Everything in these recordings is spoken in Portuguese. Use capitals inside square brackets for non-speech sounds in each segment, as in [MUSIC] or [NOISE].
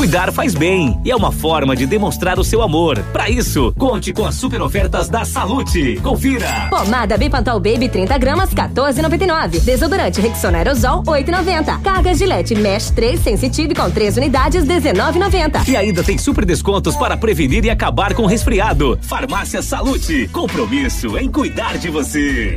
Cuidar faz bem e é uma forma de demonstrar o seu amor. Para isso, conte com as super ofertas da Salute. Confira. Pomada Bipantal Baby 30 gramas 14,99. Desodorante Rexona Aerosol 8,90. Carga Gillette Mesh 3 Sensitive com 3 unidades 19,90. E ainda tem super descontos para prevenir e acabar com resfriado. Farmácia Salute. Compromisso em cuidar de você.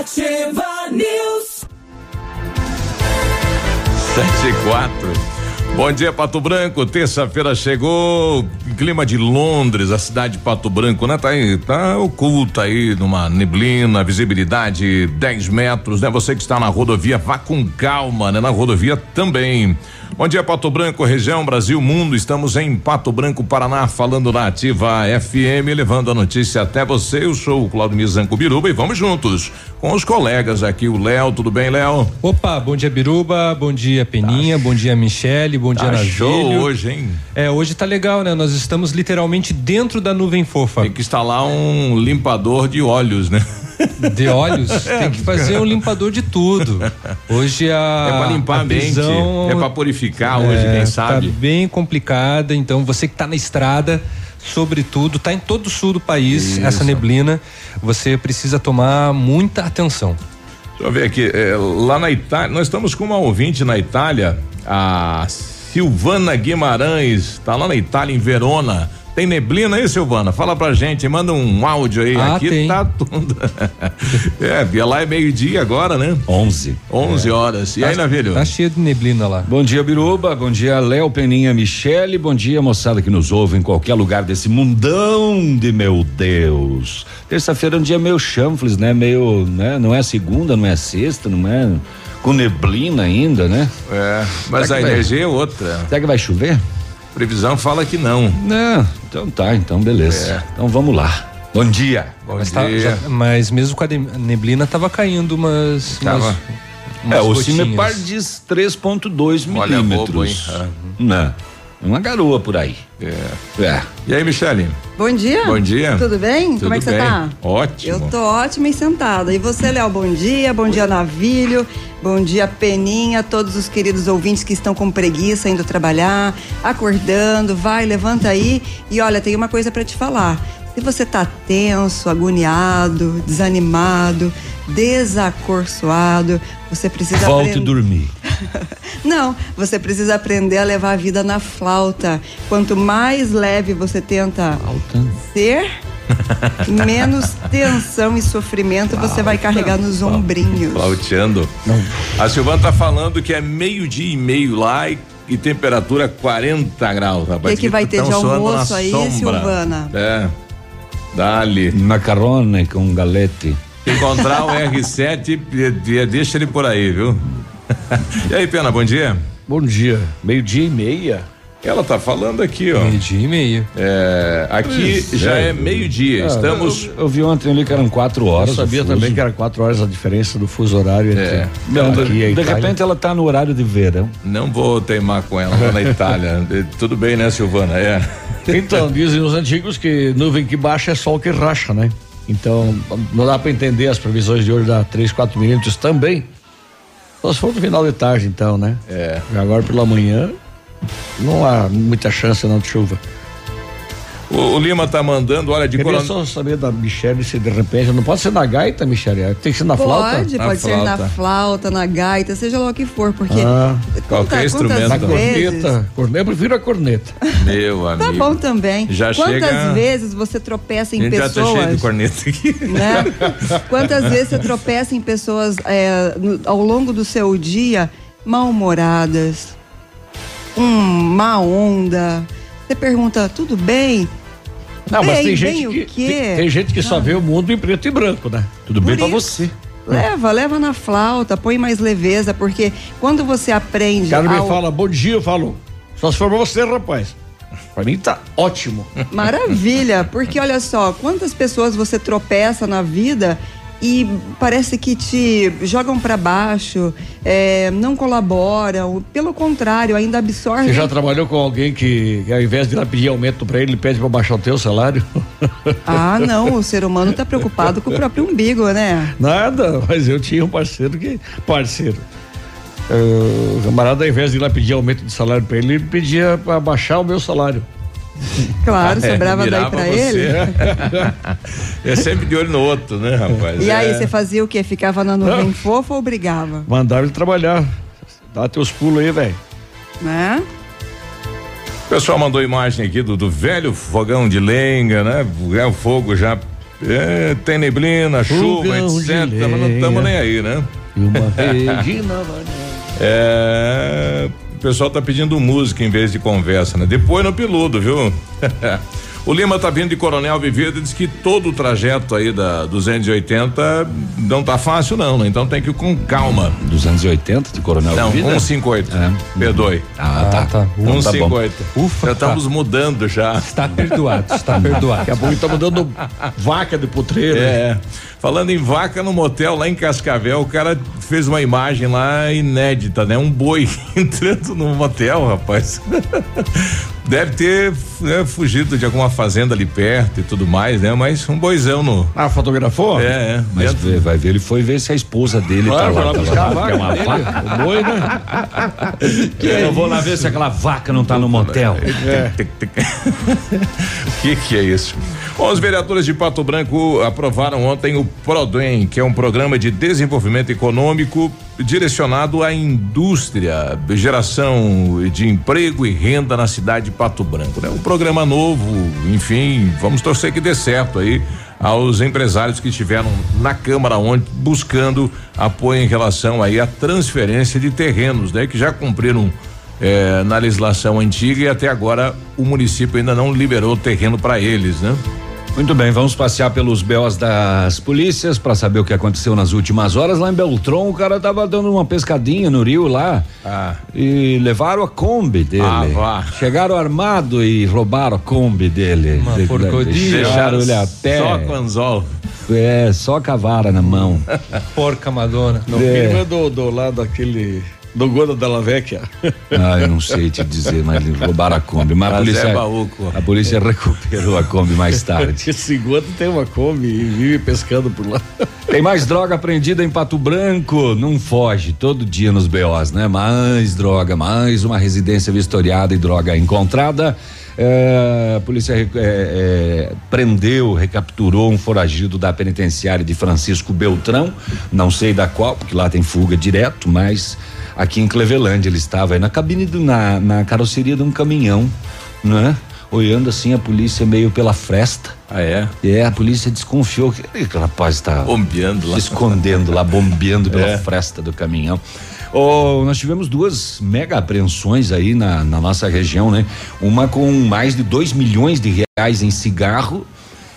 Ativa News. Sete e quatro. Bom dia, Pato Branco. Terça-feira chegou. Clima de Londres, a cidade de Pato Branco, né? Tá aí, tá oculta aí numa neblina, visibilidade 10 metros, né? Você que está na rodovia, vá com calma, né? Na rodovia também. Bom dia, Pato Branco, região Brasil, mundo. Estamos em Pato Branco, Paraná, falando na Ativa FM, levando a notícia até você. Eu sou o Claudio Mizanco Biruba e vamos juntos com os colegas aqui. O Léo, tudo bem, Léo? Opa, bom dia, Biruba. Bom dia, Peninha. Tá. Bom dia, Michele. Bom dia, tá Navilho. show hoje, hein? É, hoje tá legal, né? Nós estamos literalmente dentro da nuvem fofa. Tem que instalar um limpador de óleos, né? [LAUGHS] De óleos? É, tem que fazer um limpador de tudo. Hoje a. É pra limpar a. Visão, é pra purificar hoje, é, quem sabe. Tá bem complicada, então você que tá na estrada, sobretudo, tá em todo o sul do país, Isso. essa neblina, você precisa tomar muita atenção. Deixa eu ver aqui, é, lá na Itália, nós estamos com uma ouvinte na Itália, a Silvana Guimarães, tá lá na Itália, em Verona. Tem neblina aí, Silvana? Fala pra gente, manda um áudio aí. Ah, Aqui tem. tá tudo. [LAUGHS] é, e lá é meio-dia agora, né? 11. 11 é. horas. E tá, aí, Navilho? Tá cheio de neblina lá. Bom dia, Biruba. Bom dia, Léo Peninha, Michele. Bom dia, moçada que nos ouve em qualquer lugar desse mundão de meu Deus. Terça-feira é um dia meio chanfles, né? Meio, né? Não é segunda, não é sexta, não é com neblina ainda, né? É, mas Será a que vai- energia é outra. Será que vai chover? Previsão fala que não. Não, então tá, então beleza. É. Então vamos lá. Bom dia. Bom Mas, dia. tá- já- mas mesmo com a ne- neblina tava caindo umas. Tava. umas- umas É, o gotinhas. Cimepar diz 3,2 Olha, milímetros. bobo, hein? Ah. Né? Uma garoa por aí. É. É. E aí, Michele? Bom dia. Bom dia. Tudo bem? Tudo Como é que você bem. tá? Ótimo. Eu tô ótima e sentada. E você, Léo, bom dia. Bom dia, Navilho. Bom dia, Peninha. Todos os queridos ouvintes que estão com preguiça indo trabalhar, acordando. Vai, levanta aí. E olha, tem uma coisa para te falar. Se você tá tenso, agoniado, desanimado, desacorçoado, você precisa Volte aprender- dormir. [LAUGHS] não, você precisa aprender a levar a vida na flauta. Quanto mais leve você tenta ser, [LAUGHS] menos tensão e sofrimento você vai carregar nos ombrinhos. Flauteando. A Silvana tá falando que é meio-dia e meio lá e, e temperatura 40 graus, O rapaz. que, que vai ter tão de almoço aí, sombra. Silvana? É. Dali. Macarrone com galete. Encontrar um R7, de- de- deixa ele por aí, viu? [LAUGHS] e aí, Pena, bom dia. Bom dia. Meio-dia e meia. Ela tá falando aqui, ó. Meio-dia e meio. É, aqui Pois já é. é meio-dia. Estamos. Eu, eu vi ontem ali que eram quatro horas. Eu sabia também que era quatro horas a diferença do fuso horário entre É. Não, aqui e de, de repente ela tá no horário de verão. Não vou teimar com ela lá na Itália. [LAUGHS] Tudo bem, né, Silvana? É. Então, dizem os antigos que nuvem que baixa é sol que racha, né? Então, não dá para entender as previsões de hoje dar 3, 4 milímetros também. Só se for no final de tarde, então, né? É. Agora pela manhã, não há muita chance não de chuva. O, o Lima tá mandando, olha, de Queria coronel. só saber da Michelle se de repente, não pode ser na gaita, Michelle, tem que ser na flauta? Pode, pode ser na flauta. na gaita, seja lá o que for, porque Ah, qualquer instrumento. Na corneta, corneta, eu prefiro a corneta. [LAUGHS] Meu amigo. Tá bom também. Já Quantas chega- vezes você tropeça A em gente já tá cheio de pessoas, corneta aqui. [LAUGHS] né? Quantas vezes você tropeça em pessoas é, no- ao longo do seu dia mal-humoradas, um má onda. Você pergunta, tudo bem? Não, mas Bem, tem bem gente que tem, tem gente que só vê o mundo em preto e branco, né? Tudo bem Por pra isso. você. Leva, leva na flauta, põe mais leveza, porque quando você aprende. O cara me ao- fala, bom dia, eu falo, só se for você, rapaz. Pra mim tá ótimo. Maravilha, porque olha só, quantas pessoas você tropeça na vida e parece que te jogam pra baixo, é, não colaboram, pelo contrário, ainda absorvem. Você já trabalhou com alguém que, ao invés de ir lá pedir aumento pra ele, ele pede pra baixar o teu salário? [LAUGHS] Ah, não, o ser humano tá preocupado com o próprio umbigo, né? Nada, mas eu tinha um parceiro que. Parceiro. Eh, O camarada, ao invés de ir lá pedir aumento de salário pra ele, ele pedia pra baixar o meu salário. [LAUGHS] Claro, sobrava daí pra você. ele. [LAUGHS] é sempre de olho no outro, né, rapaz? E aí, É. você fazia o quê? Ficava na nuvem fofa ou brigava? Mandava ele trabalhar. Dá teus pulos aí, velho. Né? O pessoal mandou imagem aqui do, do velho fogão de lenha, né? É o fogo já. é, tem neblina, chuva, Fogão de etc. Mas não estamos nem aí, né? E uma. [LAUGHS] É, o pessoal tá pedindo música em vez de conversa, né? Depois no peludo, viu? [LAUGHS] o Lima tá vindo de Coronel Viveiro e diz que todo o trajeto aí da 280 não tá fácil não, né? Então tem que ir com calma. 280 de Coronel Não, Vivida? 158. É. Perdoe. Ah, tá. tá. Então tá bom. 158. Ufa, Já estamos mudando já. Está perdoado, está perdoado. Daqui a pouco estamos dando vaca de putreiro. É. Falando em vaca no motel lá em Cascavel, o cara fez uma imagem lá inédita, né? Um boi [LAUGHS] entrando no motel, rapaz. Deve ter né, fugido de alguma fazenda ali perto e tudo mais, né? Mas um boizão no. Ah, fotografou? É, é. Mas vê- vai ver, ele foi ver se a esposa dele Claro, tá vai lá. lá tá buscar a lá, que é uma vaca vaca. o boi, né? [LAUGHS] Eu vou lá ver se aquela vaca não tá no motel. É. [LAUGHS] O que que é isso? Bom, os vereadores de Pato Branco aprovaram ontem o PRODEM, que é um programa de desenvolvimento econômico direcionado à indústria, geração de emprego e renda na cidade de Pato Branco, né? Um programa novo, enfim, vamos torcer que dê certo aí aos empresários que estiveram na Câmara ontem buscando apoio em relação aí à transferência de terrenos, né? Que já cumpriram eh, na legislação antiga e até agora o município ainda não liberou terreno para eles, né? Muito bem, vamos passear pelos BOs das polícias para saber o que aconteceu nas últimas horas. Lá em Beltron, o cara tava dando uma pescadinha no rio lá. Ah. E levaram a Kombi dele. Ah, vá. Chegaram armado e roubaram a Kombi dele. Uma De- porcodilha. Deixaram ele a pé. só com anzol. É, só com a vara na mão. [LAUGHS] Porca Madonna. Não, É. filho é do, do lado daquele. Do Goda Della Vecchia. [LAUGHS] Ah, eu não sei te dizer, mas roubaram a Kombi. Mas a Mas polícia, é baúco. a polícia recuperou a Kombi mais tarde. [LAUGHS] Esse Goda tem uma Kombi e vive pescando por lá. [LAUGHS] Tem mais droga apreendida em Pato Branco? Não foge, todo dia nos BOs, né? Mais droga, mais uma residência vistoriada e droga encontrada. É, a polícia é, é, prendeu, recapturou um foragido da penitenciária de Francisco Beltrão, não sei da qual, porque lá tem fuga direto, mas aqui em Cleveland ele estava aí na cabine, do, na, na carroceria de um caminhão, né? Olhando assim a polícia meio pela fresta. Ah, é? É, a polícia desconfiou que "Ih, que o rapaz está Bombeando lá. se escondendo lá, bombeando pela É. fresta do caminhão. Oh, nós tivemos duas mega apreensões aí na, na nossa região, né? Uma com mais de 2 milhões de reais em cigarro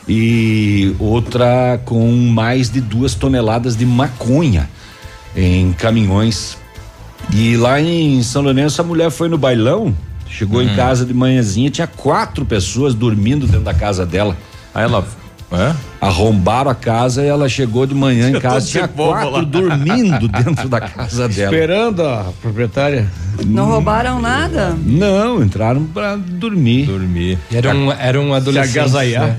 e outra com mais de duas toneladas de maconha em caminhões. E lá em São Lourenço a mulher foi no bailão, chegou Hum. em casa de manhãzinha, tinha quatro pessoas dormindo dentro da casa dela. Aí ela. É? Arrombaram a casa e ela chegou de manhã em casa, tinha quatro lá. dormindo dentro da casa dela. Esperando a proprietária. Não roubaram nada? Não, entraram pra dormir. Dormir. Era um, era um adolescente. agasalhar. né?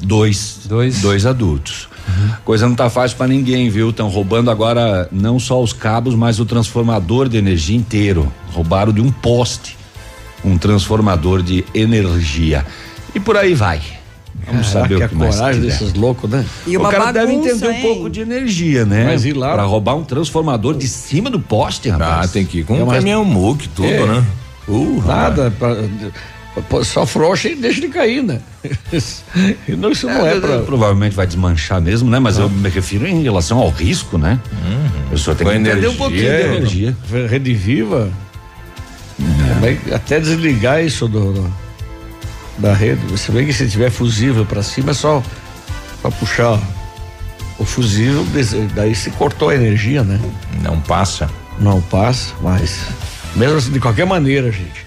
Dois. Dois. Dois adultos. Coisa não tá fácil pra ninguém, viu? Estão roubando agora não só os cabos, mas o transformador de energia inteiro. Roubaram de um poste um transformador de energia. E por aí vai. Vamos Caraca, saber o que que a mais coragem desses loucos, né? E o cara deve bagunça, entender um hein? pouco de energia, né? Mas ir lá- Pra roubar um transformador de cima do poste, rapaz. Ah, tem que ir com É um mais- caminhão muque, tudo, É. né? Uh, Nada, pra- só frocha e deixa de cair, né? E [LAUGHS] não, isso não é, pra. Provavelmente vai desmanchar mesmo, né? Mas eu me refiro em relação ao risco, né? A pessoa tem Com que entender energia, um pouquinho de é. energia. Rede Viva. Vai até desligar isso do, do- da rede. Você vê que se tiver fusível pra cima é só pra puxar o fusível, daí se cortou a energia, né? Não passa. Não passa, mas mesmo assim, de qualquer maneira, gente.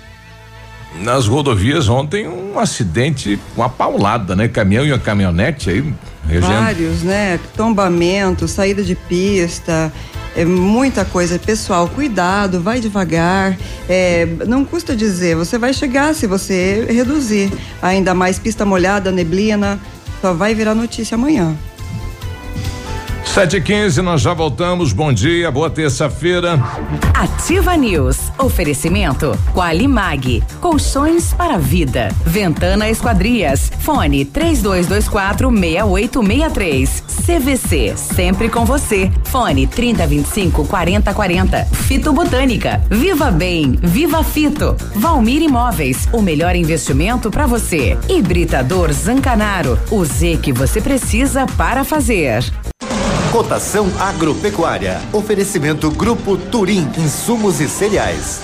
Nas rodovias ontem um acidente, uma paulada, né? Caminhão e uma caminhonete aí. Vários, né? Tombamento, saída de pista, é muita coisa. Pessoal, cuidado, vai devagar. É, não custa dizer, você vai chegar se você reduzir. Ainda mais pista molhada, neblina, só vai virar notícia amanhã. 7 e 15 nós já voltamos. Bom dia, boa terça-feira. Ativa News. Oferecimento Qualimag. Colchões para vida. Ventana Esquadrias. Fone 3224 6863. CVC. Sempre com você. Fone 3025 4040. Fito Botânica. Viva Bem. Viva Fito. Valmir Imóveis. O melhor investimento para você. Hibridador Zancanaro. O Z que você precisa para fazer. Cotação agropecuária. Oferecimento Grupo Turim, insumos e cereais.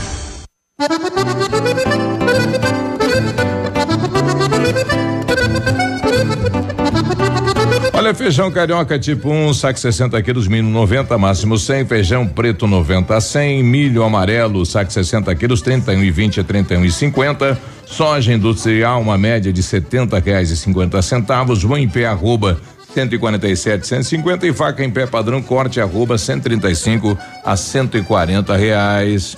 Olha, feijão carioca tipo 1, um, saco 60 quilos, mínimo 90, máximo 100. Feijão preto 90 a 100. Milho amarelo, saco 60 quilos, 31 e 20 a 31 e 50. Soja industrial, uma média de 70 reais e 50 centavos. Bom em pé, arroba 147, 150 e faca em pé padrão corte arroba 135 a 140 reais.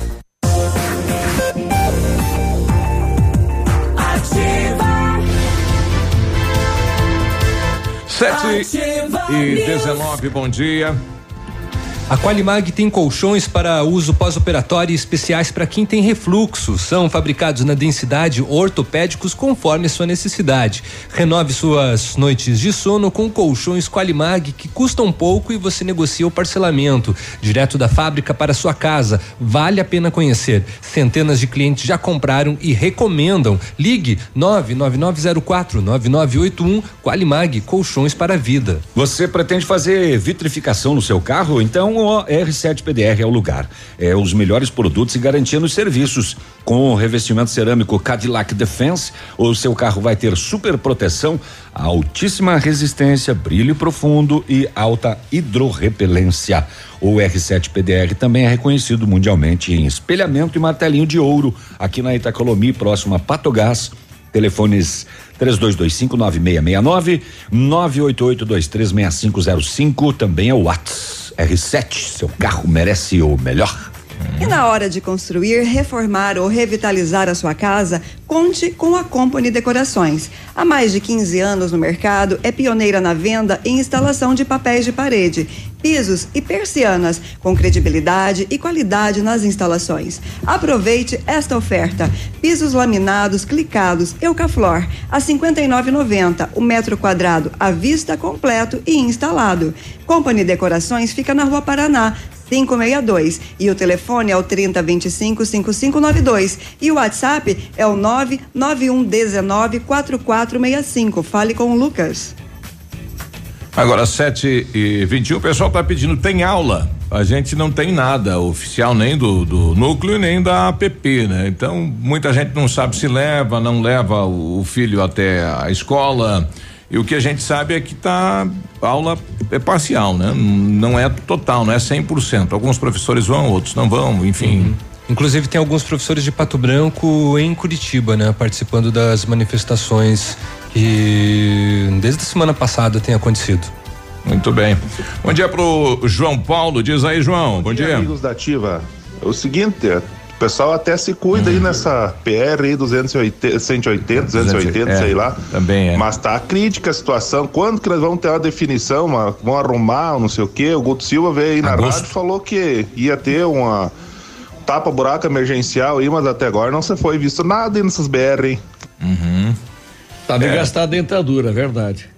Sete e 19, bom dia. A Qualimag tem colchões para uso pós-operatório e especiais para quem tem refluxo. São fabricados na densidade ortopédicos conforme sua necessidade. Renove suas noites de sono com colchões Qualimag que custam pouco e você negocia o parcelamento direto da fábrica para sua casa. Vale a pena conhecer. Centenas de clientes já compraram e recomendam. Ligue 99904 9981 Qualimag Colchões para a Vida. Você pretende fazer vitrificação no seu carro? Então o R7 PDR é o lugar. É os melhores produtos e garantia nos serviços. Com o revestimento cerâmico Cadillac Defense, o seu carro vai ter super proteção, altíssima resistência, brilho profundo e alta hidrorrepelência. O R7 PDR também é reconhecido mundialmente em espelhamento e martelinho de ouro aqui na Itacolomi, próximo a Patogás. Telefones 32259669, 988236505, também é o Whats. R7, seu carro merece o melhor. E na hora de construir, reformar ou revitalizar a sua casa, conte com a Company Decorações. Há mais de 15 anos no mercado, é pioneira na venda e instalação de papéis de parede, pisos e persianas, com credibilidade e qualidade nas instalações. Aproveite esta oferta: pisos laminados, clicados, Eucaflor, a R$ 59,90 o metro quadrado à vista completo e instalado. Company Decorações fica na Rua Paraná, 562 e o telefone é o 3025 5592 e o WhatsApp é o 99119 4465. Fale com o Lucas. Agora, 7 e 21 o pessoal tá pedindo, tem aula. A gente não tem nada oficial nem do, do núcleo nem da APP, né? Então, muita gente não sabe se leva, não leva o, o filho até a escola. E o que a gente sabe é que tá a aula é parcial, né? Não é total, não é 100%. Alguns professores vão, outros não vão, enfim. Inclusive tem alguns professores de Pato Branco em Curitiba, né, participando das manifestações que desde a semana passada tem acontecido. Muito bem. Bom dia pro João Paulo, diz aí, João. Bom dia. Amigos da Ativa. É o seguinte, o pessoal até se cuida aí nessa PR aí 280, 180, 280, é, sei lá. Também é. Mas tá crítica a situação. Quando que nós vamos ter uma definição, uma, vão arrumar, não sei o quê? O Guto Silva veio aí na Agosto. rádio e falou que ia ter uma tapa-buraco emergencial aí, mas até agora não se foi visto nada aí nessas BR, hein? Uhum. Tá de É. gastar a dentadura, é verdade.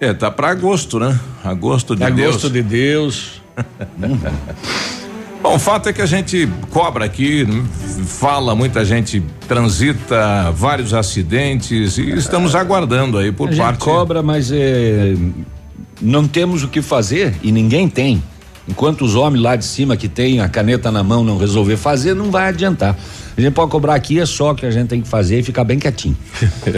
É, tá pra agosto, né? Agosto de Deus. Agosto de Deus. [LAUGHS] Bom, o fato é que a gente cobra aqui, fala, muita gente transita, vários acidentes e estamos aguardando aí por a gente parte. cobra, mas é, não temos o que fazer e ninguém tem. Enquanto os homens lá de cima que tem a caneta na mão não resolver fazer, não vai adiantar. A gente pode cobrar aqui, é só o que a gente tem que fazer e ficar bem quietinho.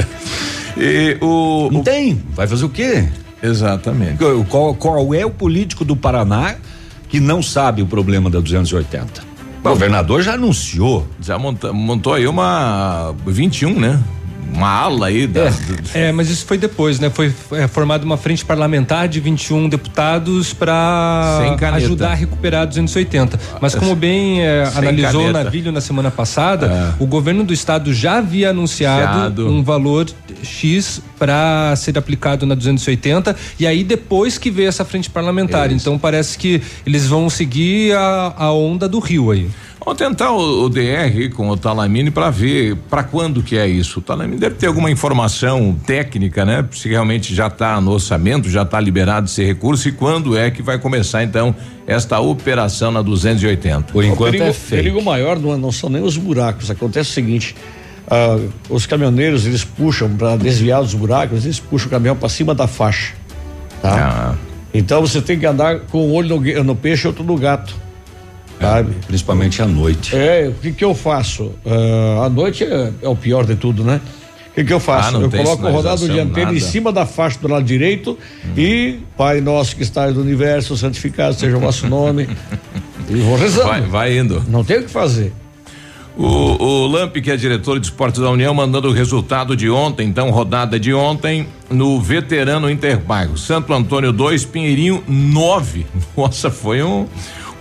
[LAUGHS] e o. Não tem, vai fazer o quê? Exatamente. Qual, qual é o político do Paraná que não sabe o problema da 280? O governador já anunciou. Já monta, montou aí uma 21, né? Uma ala aí da. É, mas isso foi depois, né? Foi é, formada uma frente parlamentar de 21 deputados para ajudar a recuperar a 280. Mas como bem é, analisou o caneta. Navilho na semana passada, o governo do estado já havia anunciado um valor X para ser aplicado na 280 e aí depois que veio essa frente parlamentar. Então parece que eles vão seguir a, a onda do Rio aí. Vamos tentar o, o DR com o Talamine para ver para quando que é isso. O Talamine deve ter alguma informação técnica, né? Se realmente já está no orçamento, já está liberado esse recurso e quando é que vai começar então esta operação na 280. Por o perigo, perigo maior não, não são nem os buracos. Acontece o seguinte: ah, os caminhoneiros eles puxam para desviar dos buracos, eles puxam o caminhão para cima da faixa. Tá? Então você tem que andar com um olho no, no peixe e outro no gato. Sabe? Principalmente à noite. É, o que que eu faço? Ah, à noite é, é o pior de tudo, né? O que que eu faço? Ah, eu coloco o rodado dianteiro em nada. cima da faixa do lado direito e Pai nosso que estás no universo, santificado seja o vosso nome. [LAUGHS] e vou rezando. Vai, vai indo. Não tem o que fazer. O, o Lamp, que é diretor de esportes da União, mandando o resultado de ontem, então, rodada de ontem, no veterano Interbairro. Santo Antônio 2, Pinheirinho 9. [LAUGHS] Nossa, foi um.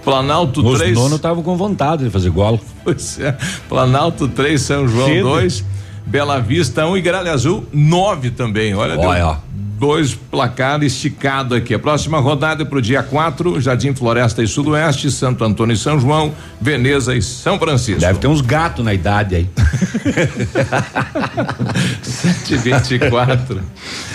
Planalto Os 3. donos estavam com vontade de fazer golo. Pois é. Planalto 3, São João Cedo. 2, Bela Vista 1 um, e Gralha Azul 9 também. Olha, Olha. Dois placares esticado aqui. A próxima rodada é pro dia 4, Jardim Floresta e Sudoeste, Santo Antônio e São João, Veneza e São Francisco. Deve ter uns gatos na idade aí. [LAUGHS] 724.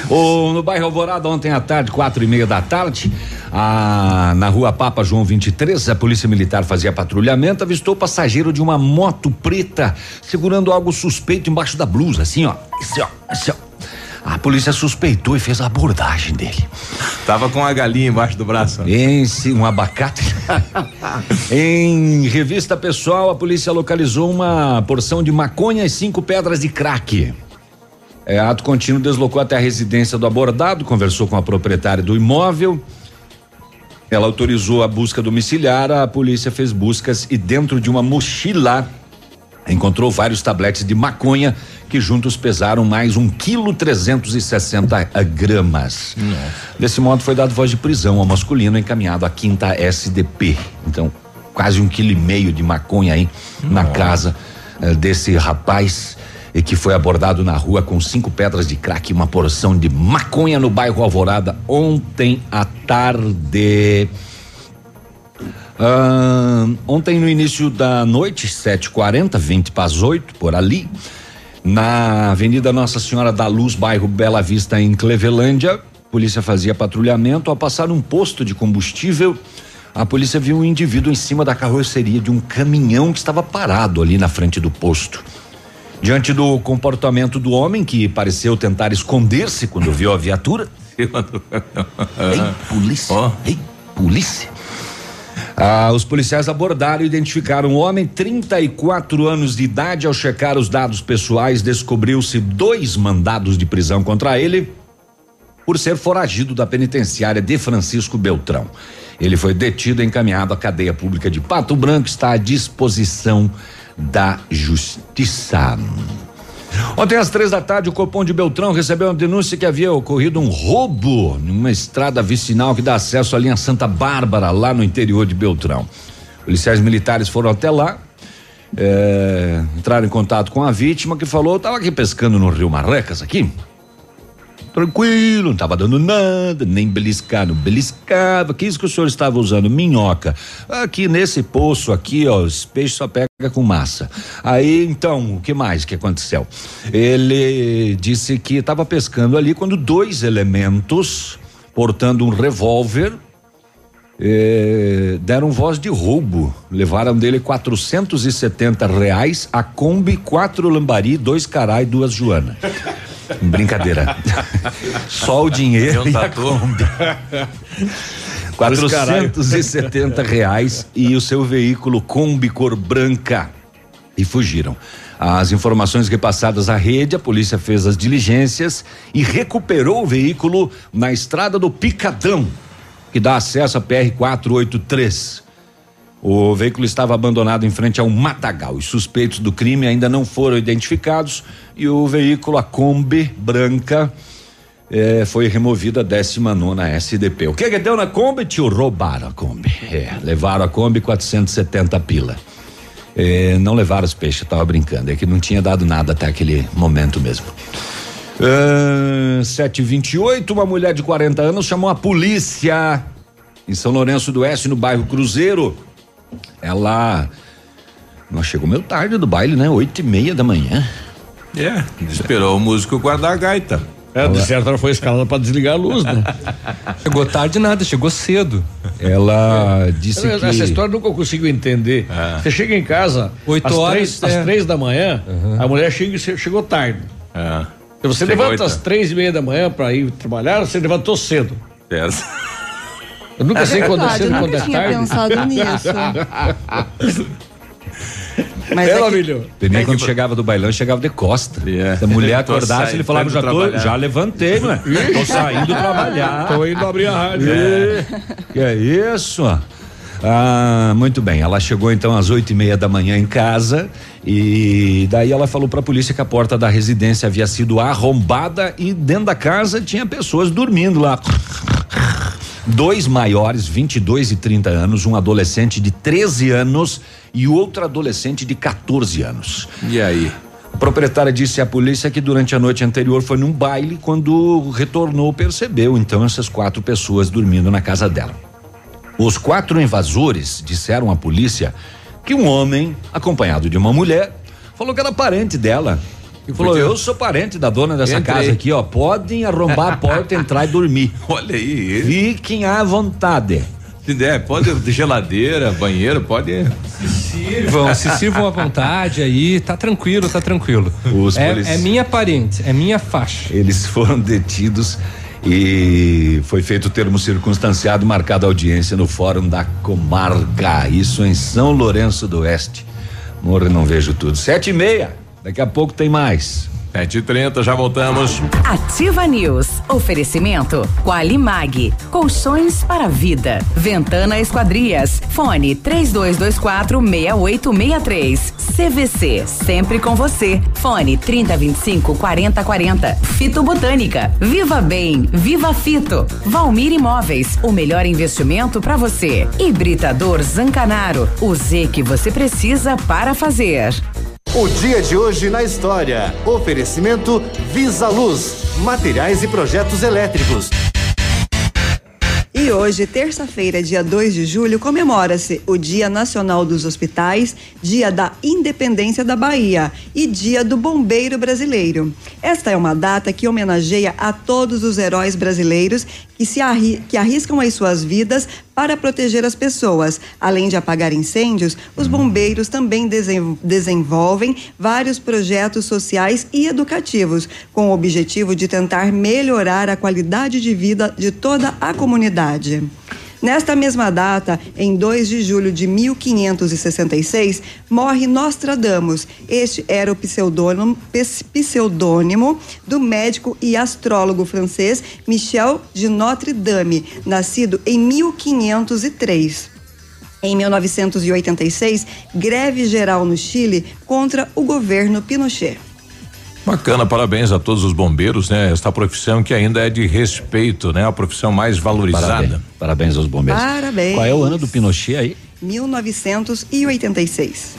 O, no bairro Alvorada, ontem à tarde, quatro e meia da tarde, a, na rua Papa João 23, a Polícia Militar fazia patrulhamento, avistou o passageiro de uma moto preta segurando algo suspeito embaixo da blusa, assim, ó. Assim, ó, assim, ó. A polícia suspeitou e fez a abordagem dele. Tava com a galinha embaixo do braço. Esse, um abacate. [LAUGHS] em revista pessoal, a polícia localizou uma porção de maconha e cinco pedras de crack. É, ato contínuo deslocou até a residência do abordado, conversou com a proprietária do imóvel. Ela autorizou a busca domiciliar, a polícia fez buscas e dentro de uma mochila encontrou vários tabletes de maconha que juntos pesaram mais um quilo trezentos e sessenta gramas. Desse modo foi dado voz de prisão ao masculino encaminhado à quinta SDP. Então, quase um quilo e meio de maconha aí na casa eh, desse rapaz e que foi abordado na rua com cinco pedras de crack e uma porção de maconha no bairro Alvorada ontem à tarde. Ah, ontem no início da noite, 7h40, 20 para as 8, por ali, na Avenida Nossa Senhora da Luz, bairro Bela Vista, em Clevelândia, a polícia fazia patrulhamento. Ao passar um posto de combustível, a polícia viu um indivíduo em cima da carroceria de um caminhão que estava parado ali na frente do posto. Diante do comportamento do homem, que pareceu tentar esconder-se quando viu a viatura. [LAUGHS] Ei, polícia! Ei, polícia! Ah, os policiais abordaram e identificaram um homem, 34 anos de idade. Ao checar os dados pessoais, descobriu-se dois mandados de prisão contra ele por ser foragido da penitenciária de Francisco Beltrão. Ele foi detido e encaminhado à cadeia pública de Pato Branco, está à disposição da justiça. Ontem às três da tarde, o Copom de Beltrão recebeu uma denúncia que havia ocorrido um roubo numa estrada vicinal que dá acesso à linha Santa Bárbara, lá no interior de Beltrão. Policiais militares foram até lá, eh, entraram em contato com a vítima que falou: estava aqui pescando no Rio Marrecas aqui. Tranquilo, não estava dando nada, nem beliscar, não beliscava. Que isso que o senhor estava usando? Minhoca. Aqui nesse poço aqui, ó, os peixes só pega com massa. Aí, então, o que mais que aconteceu? Ele disse que estava pescando ali quando dois elementos, portando um revólver, eh, deram voz de roubo. Levaram dele 470 reais, a Kombi, quatro lambari, dois carai, duas Joana. Brincadeira. [LAUGHS] Só o dinheiro e a Kombi. 470 reais e o seu veículo Kombi cor branca e fugiram. As informações repassadas à rede, a polícia fez as diligências e recuperou o veículo na estrada do Picadão, que dá acesso à PR 483. O veículo estava abandonado em frente ao matagal. Os suspeitos do crime ainda não foram identificados e o veículo, a Kombi branca, eh, foi removida a 19 SDP. O que que deu na Kombi, tio? Roubaram a Kombi. É, levaram a Kombi 470 pila. Eh, não levaram os peixes, tava brincando. É que não tinha dado nada até aquele momento mesmo. Uh, 728, uma mulher de 40 anos chamou a polícia em São Lourenço do Oeste, no bairro Cruzeiro. Ela. Nós chegou meio tarde do baile, né? Oito e meia da manhã. É, esperou o músico guardar a gaita. É, de certo ela foi escalada para desligar a luz, né? Chegou tarde nada, chegou cedo. Ela disse Essa que. história eu nunca consigo entender. É. Você chega em casa Oito às horas, três, às é. três da manhã, a mulher chega chegou tarde. É. Se você Chegou levanta oito. às três e meia da manhã para ir trabalhar, você levantou cedo. Certo. Eu nunca sei quando é cedo eu e quando nunca é tinha tarde. pensado nisso. [LAUGHS] Mas É, é que- Lamilho? Peninha, quando chegava do bailão, chegava de costa. É. Se a mulher acordasse, ele falava, já tô, já levantei, não é? [LAUGHS] Tô saindo trabalhar. Tô indo abrir a rádio. É. Que é isso? Ah, muito bem. Ela chegou então às oito e meia da manhã em casa e daí ela falou para a polícia que a porta da residência havia sido arrombada e dentro da casa tinha pessoas dormindo lá. Dois maiores, 22 e 30 anos, um adolescente de 13 anos e outro adolescente de 14 anos. E aí? A proprietária disse à polícia que durante a noite anterior foi num baile quando retornou percebeu então essas quatro pessoas dormindo na casa dela. Os quatro invasores disseram à polícia que um homem, acompanhado de uma mulher, falou que era parente dela. E falou: Eu sou parente da dona dessa Entrei. casa aqui, ó. Podem arrombar a porta, entrar e dormir. [LAUGHS] Olha aí, ele. Fiquem à vontade. Se der, pode geladeira, banheiro, pode. Sirvam, se sirvam à vontade aí, tá tranquilo, tá tranquilo. Os É, polici- é minha parente, é minha faixa. Eles foram detidos e foi feito o termo circunstanciado, marcada a audiência no Fórum da Comarca. Isso em São Lourenço do Oeste. Morro, não vejo tudo. Sete e meia. Daqui a pouco tem mais. Sete e trinta, já voltamos. Ativa News. Oferecimento. Qualimag. Colchões para a vida. Ventana Esquadrias. Fone 3224 6863. CVC. Sempre com você. Fone 3025 4040. Fito Botânica. Viva Bem. Viva Fito. Valmir Imóveis. O melhor investimento para você. Hibridador Zancanaro. O Z que você precisa para fazer. O dia de hoje na história. Oferecimento Visa Luz, materiais e projetos elétricos. E hoje, terça-feira, dia 2 de julho, comemora-se o Dia Nacional dos Hospitais, Dia da Independência da Bahia e Dia do Bombeiro Brasileiro. Esta é uma data que homenageia a todos os heróis brasileiros que se arri que arriscam as suas vidas para proteger as pessoas. Além de apagar incêndios, os bombeiros também desen desenvolvem vários projetos sociais e educativos, com o objetivo de tentar melhorar a qualidade de vida de toda a comunidade. Nesta mesma data, em 2 de julho de 1566, morre Nostradamus. Este era o pseudônimo, pseudônimo do médico e astrólogo francês Michel de Notre Dame, nascido em 1503. Em 1986, greve geral no Chile contra o governo Pinochet. Bacana, parabéns a todos os bombeiros, né? Esta profissão que ainda é de respeito, né? A profissão mais valorizada. Parabéns, parabéns aos bombeiros. Parabéns. Qual é o ano do Pinochet aí? 1986.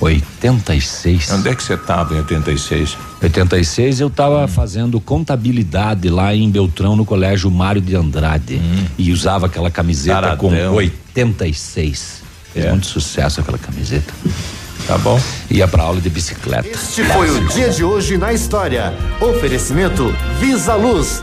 86. Onde é que você estava em 86? 86 eu estava fazendo contabilidade lá em Beltrão no colégio Mário de Andrade e usava aquela camiseta Taradão. com 86. Fez É. muito sucesso aquela camiseta. Tá bom. Ia pra aula de bicicleta. Este foi o dia de hoje na história. Oferecimento Visa Luz.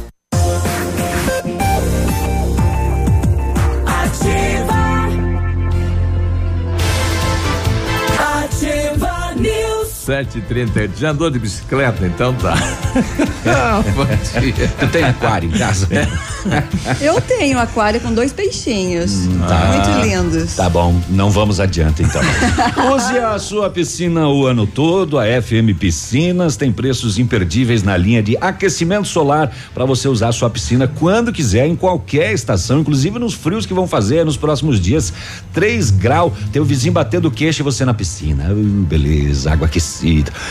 7h38. Já andou de bicicleta, então tá. [LAUGHS] tu tem aquário em casa? É. Eu tenho aquário com dois peixinhos. Hum. Tá. Muito ah. lindos. Tá bom, não vamos adiante então. [LAUGHS] Use a sua piscina o ano todo. A FM Piscinas tem preços imperdíveis na linha de aquecimento solar para você usar a sua piscina quando quiser, em qualquer estação, inclusive nos frios que vão fazer nos próximos dias. 3 grau, teu vizinho batendo do queixo e você na piscina. Uh, beleza, água aquecida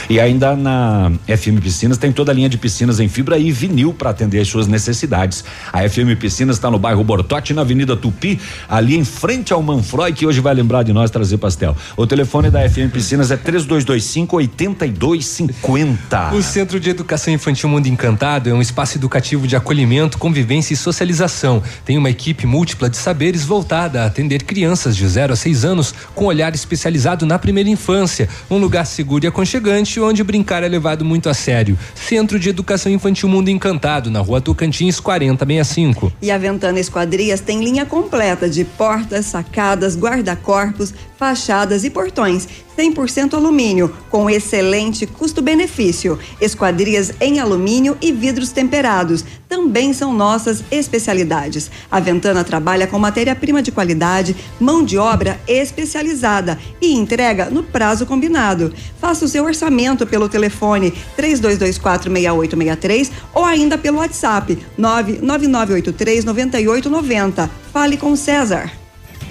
e ainda na FM Piscinas tem toda a linha de piscinas em fibra e vinil para atender as suas necessidades. A FM Piscinas está no bairro Bortote, na Avenida Tupi, ali em frente ao Manfroy, que hoje vai lembrar de nós trazer pastel. O telefone da FM Piscinas é 3225 8250. O Centro de Educação Infantil Mundo Encantado é um espaço educativo de acolhimento, convivência e socialização. Tem uma equipe múltipla de saberes voltada a atender crianças de 0 a 6 anos com olhar especializado na primeira infância. Um lugar seguro e aconchegante onde brincar é levado muito a sério. Centro de Educação Infantil Mundo Encantado, na rua Tocantins 4065. E a Ventana Esquadrias tem linha completa de portas, sacadas, guarda-corpos, fachadas e portões. 100% alumínio, com excelente custo-benefício. Esquadrias em alumínio e vidros temperados também são nossas especialidades. A Ventana trabalha com matéria-prima de qualidade, mão de obra especializada e entrega no prazo combinado. Faça o seu orçamento pelo telefone 32246863 ou ainda pelo WhatsApp 999839890. Fale com César.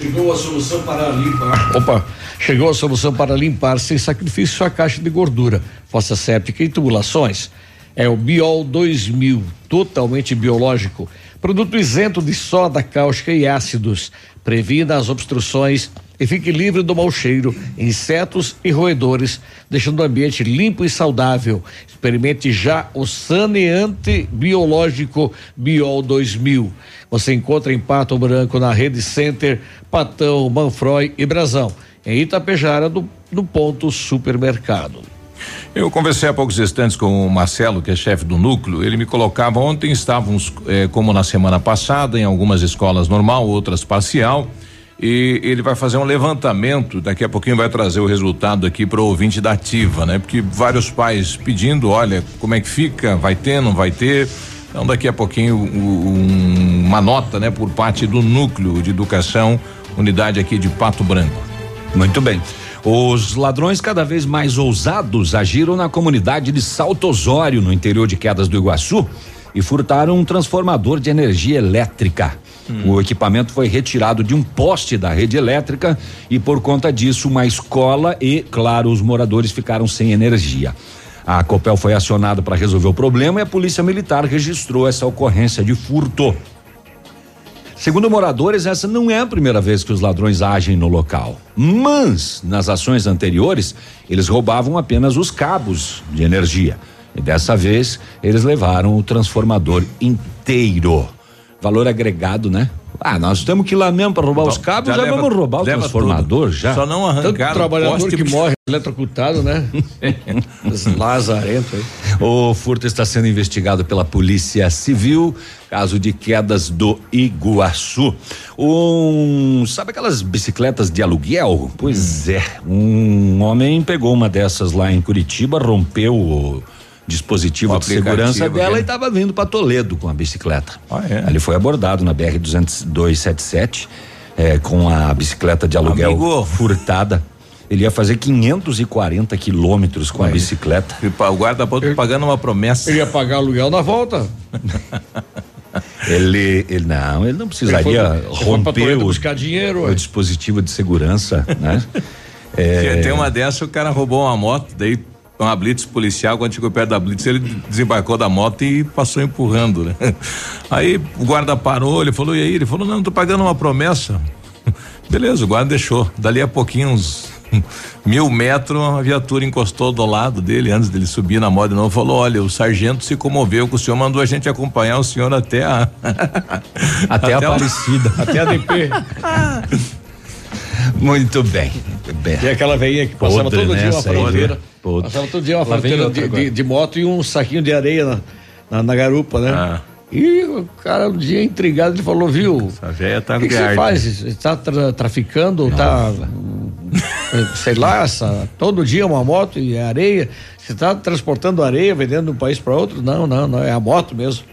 Chegou a solução para limpar. Opa, chegou a solução para limpar sem sacrifício sua caixa de gordura, fossa séptica e tubulações. É o Biol 2000, totalmente biológico. Produto isento de soda cáustica e ácidos. Previna as obstruções e fique livre do mau cheiro, insetos e roedores, deixando o ambiente limpo e saudável. Experimente já o saneante biológico Biol 2000. Você encontra em Pato Branco na Rede Center, Patão, Manfroy e Brasão. Em Itapejara, do, do ponto supermercado. Eu conversei há poucos instantes com o Marcelo, que é chefe do núcleo. Ele me colocava ontem, estávamos, eh, como na semana passada, em algumas escolas normal, outras parcial. E ele vai fazer um levantamento, daqui a pouquinho vai trazer o resultado aqui para o ouvinte da ativa, né? Porque vários pais pedindo, olha, como é que fica? Vai ter, não vai ter? Então daqui a pouquinho um, uma nota, né, por parte do núcleo de educação, unidade aqui de Pato Branco. Muito bem. Os ladrões cada vez mais ousados agiram na comunidade de Salto Osório, no interior de Quedas do Iguaçu, e furtaram um transformador de energia elétrica. O equipamento foi retirado de um poste da rede elétrica e, por conta disso, uma escola e, claro, os moradores ficaram sem energia. A Copel foi acionada para resolver o problema e a Polícia Militar registrou essa ocorrência de furto. Segundo moradores, essa não é a primeira vez que os ladrões agem no local. Mas, nas ações anteriores, eles roubavam apenas os cabos de energia. E dessa vez, eles levaram o transformador inteiro. Valor agregado, né? Ah, nós temos que ir lá mesmo para roubar os cabos, já, leva- vamos roubar o transformador tudo. já. Só não arrancaram Tanto trabalhador poste que morre eletrocutado, né? [LAUGHS] Lazarento aí. O furto está sendo investigado pela Polícia Civil, caso de quedas do Iguaçu. Um, sabe aquelas bicicletas de aluguel? Pois Hum. é, um homem pegou uma dessas lá em Curitiba, rompeu o dispositivo de segurança aplicativo, dela né? e estava vindo para Toledo com a bicicleta. Ah, é? Ele foi abordado na BR 277 eh, com a bicicleta de aluguel Amigo. furtada. Ele ia fazer 540 quilômetros com a bicicleta. E O guarda-ponto pagando uma promessa. Ele ia pagar aluguel na volta. [LAUGHS] Ele, ele não, ele não precisaria Ele foi- ele romper Toledo o, buscar dinheiro, o dispositivo de segurança, né? É, [LAUGHS] Tem- Tem uma dessa, o cara roubou uma moto, daí uma blitz policial, quando chegou perto da blitz, ele desembarcou da moto e passou empurrando, né? Aí o guarda parou, ele falou, e aí? Ele falou, não, tô pagando uma promessa. [LAUGHS] Beleza, o guarda deixou. Dali a pouquinho, uns [LAUGHS] mil metros, uma viatura encostou do lado dele, antes dele subir na moto novo, falou, olha, o sargento se comoveu, que o senhor mandou a gente acompanhar o senhor até a... [LAUGHS] até, a o- Aparecida. Até a DP. Muito bem. bem. E aquela veinha que passava Podre, todo né, dia uma fronteira. Passava todo dia uma fronteira de, de- de moto e um saquinho de areia na, na, na garupa, né? Ah. E o cara um dia intrigado, ele falou, viu? A véia tá O que, que você faz? Você está tra- traficando, está [LAUGHS] sei lá, essa, todo dia uma moto e areia. Você está transportando areia, vendendo de um país para outro? Não, não, não, é a moto mesmo.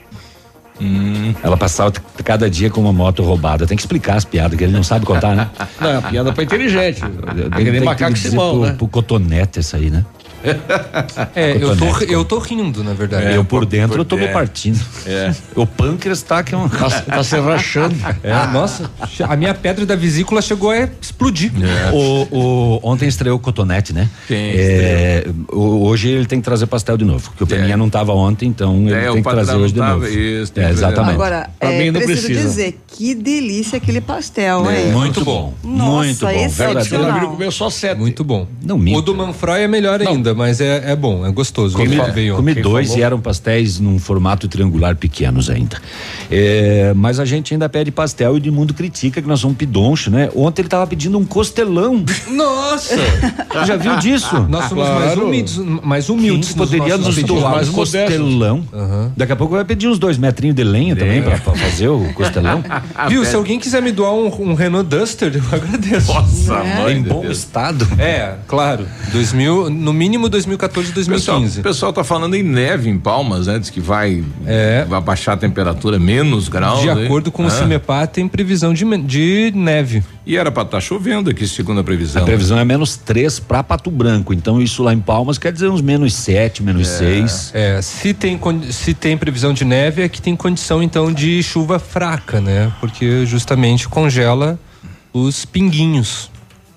Ela passava cada dia com uma moto roubada. Tem que explicar as piadas, que ele não sabe contar, né? Não, é uma piada para inteligente. É que nem Tem macaco dizer Simão, pro, né? pro cotonete essa aí, né? É, eu tô, eu tô rindo, na verdade. eu por dentro eu tô me é. partindo. É. O pâncreas tá que é um. Tá, tá se rachando. É, nossa, a minha pedra da vesícula chegou a explodir. O, o- ontem estreou o Cotonete, né? Sim, É, o- hoje ele tem que trazer pastel de novo, porque o Peninha não estava ontem, então ele É, tem que trazer hoje de novo. tava, isso, é, exatamente. Agora, Pra é, mim não preciso precisa. dizer, que delícia aquele pastel, hein? muito bom, Nossa, muito bom. Meu amigo comeu só sete. Muito bom. Não minta. O do Manfroy é melhor ainda, mas é, é bom, é gostoso. Comi, comi dois falou. e eram pastéis num formato triangular pequenos ainda. É, mas a gente ainda pede pastel e o mundo critica que nós somos pedoncho, né? Ontem ele tava pedindo um costelão. Nossa! Já viu disso? [LAUGHS] Nós somos mais Claro. humildes, mais humildes. Quem poderia nos pedidos. doar mais um costelão. Daqui a pouco vai pedir uns dois metrinhos de lenha também pra, pra fazer o costelão. [LAUGHS] Viu? Se alguém quiser me doar um, um Renault Duster, eu [LAUGHS] agradeço. Nossa, É. mãe em bom Deus. estado. É, claro. 2000, no mínimo 2014 O pessoal, 2015. o pessoal tá falando em neve em Palmas, né? Diz que vai, É. vai baixar a temperatura menos graus. De né? acordo com o Ah. CIMEPA, tem previsão de, de neve. E era pra estar chovendo aqui, segundo a previsão. A previsão é menos 3 para Pato Branco. Então, isso lá em Palmas quer dizer uns menos 7, menos 6. É, se tem, se tem previsão de neve, é que tem condição então de chuva fraca, né? Porque justamente congela os pinguinhos.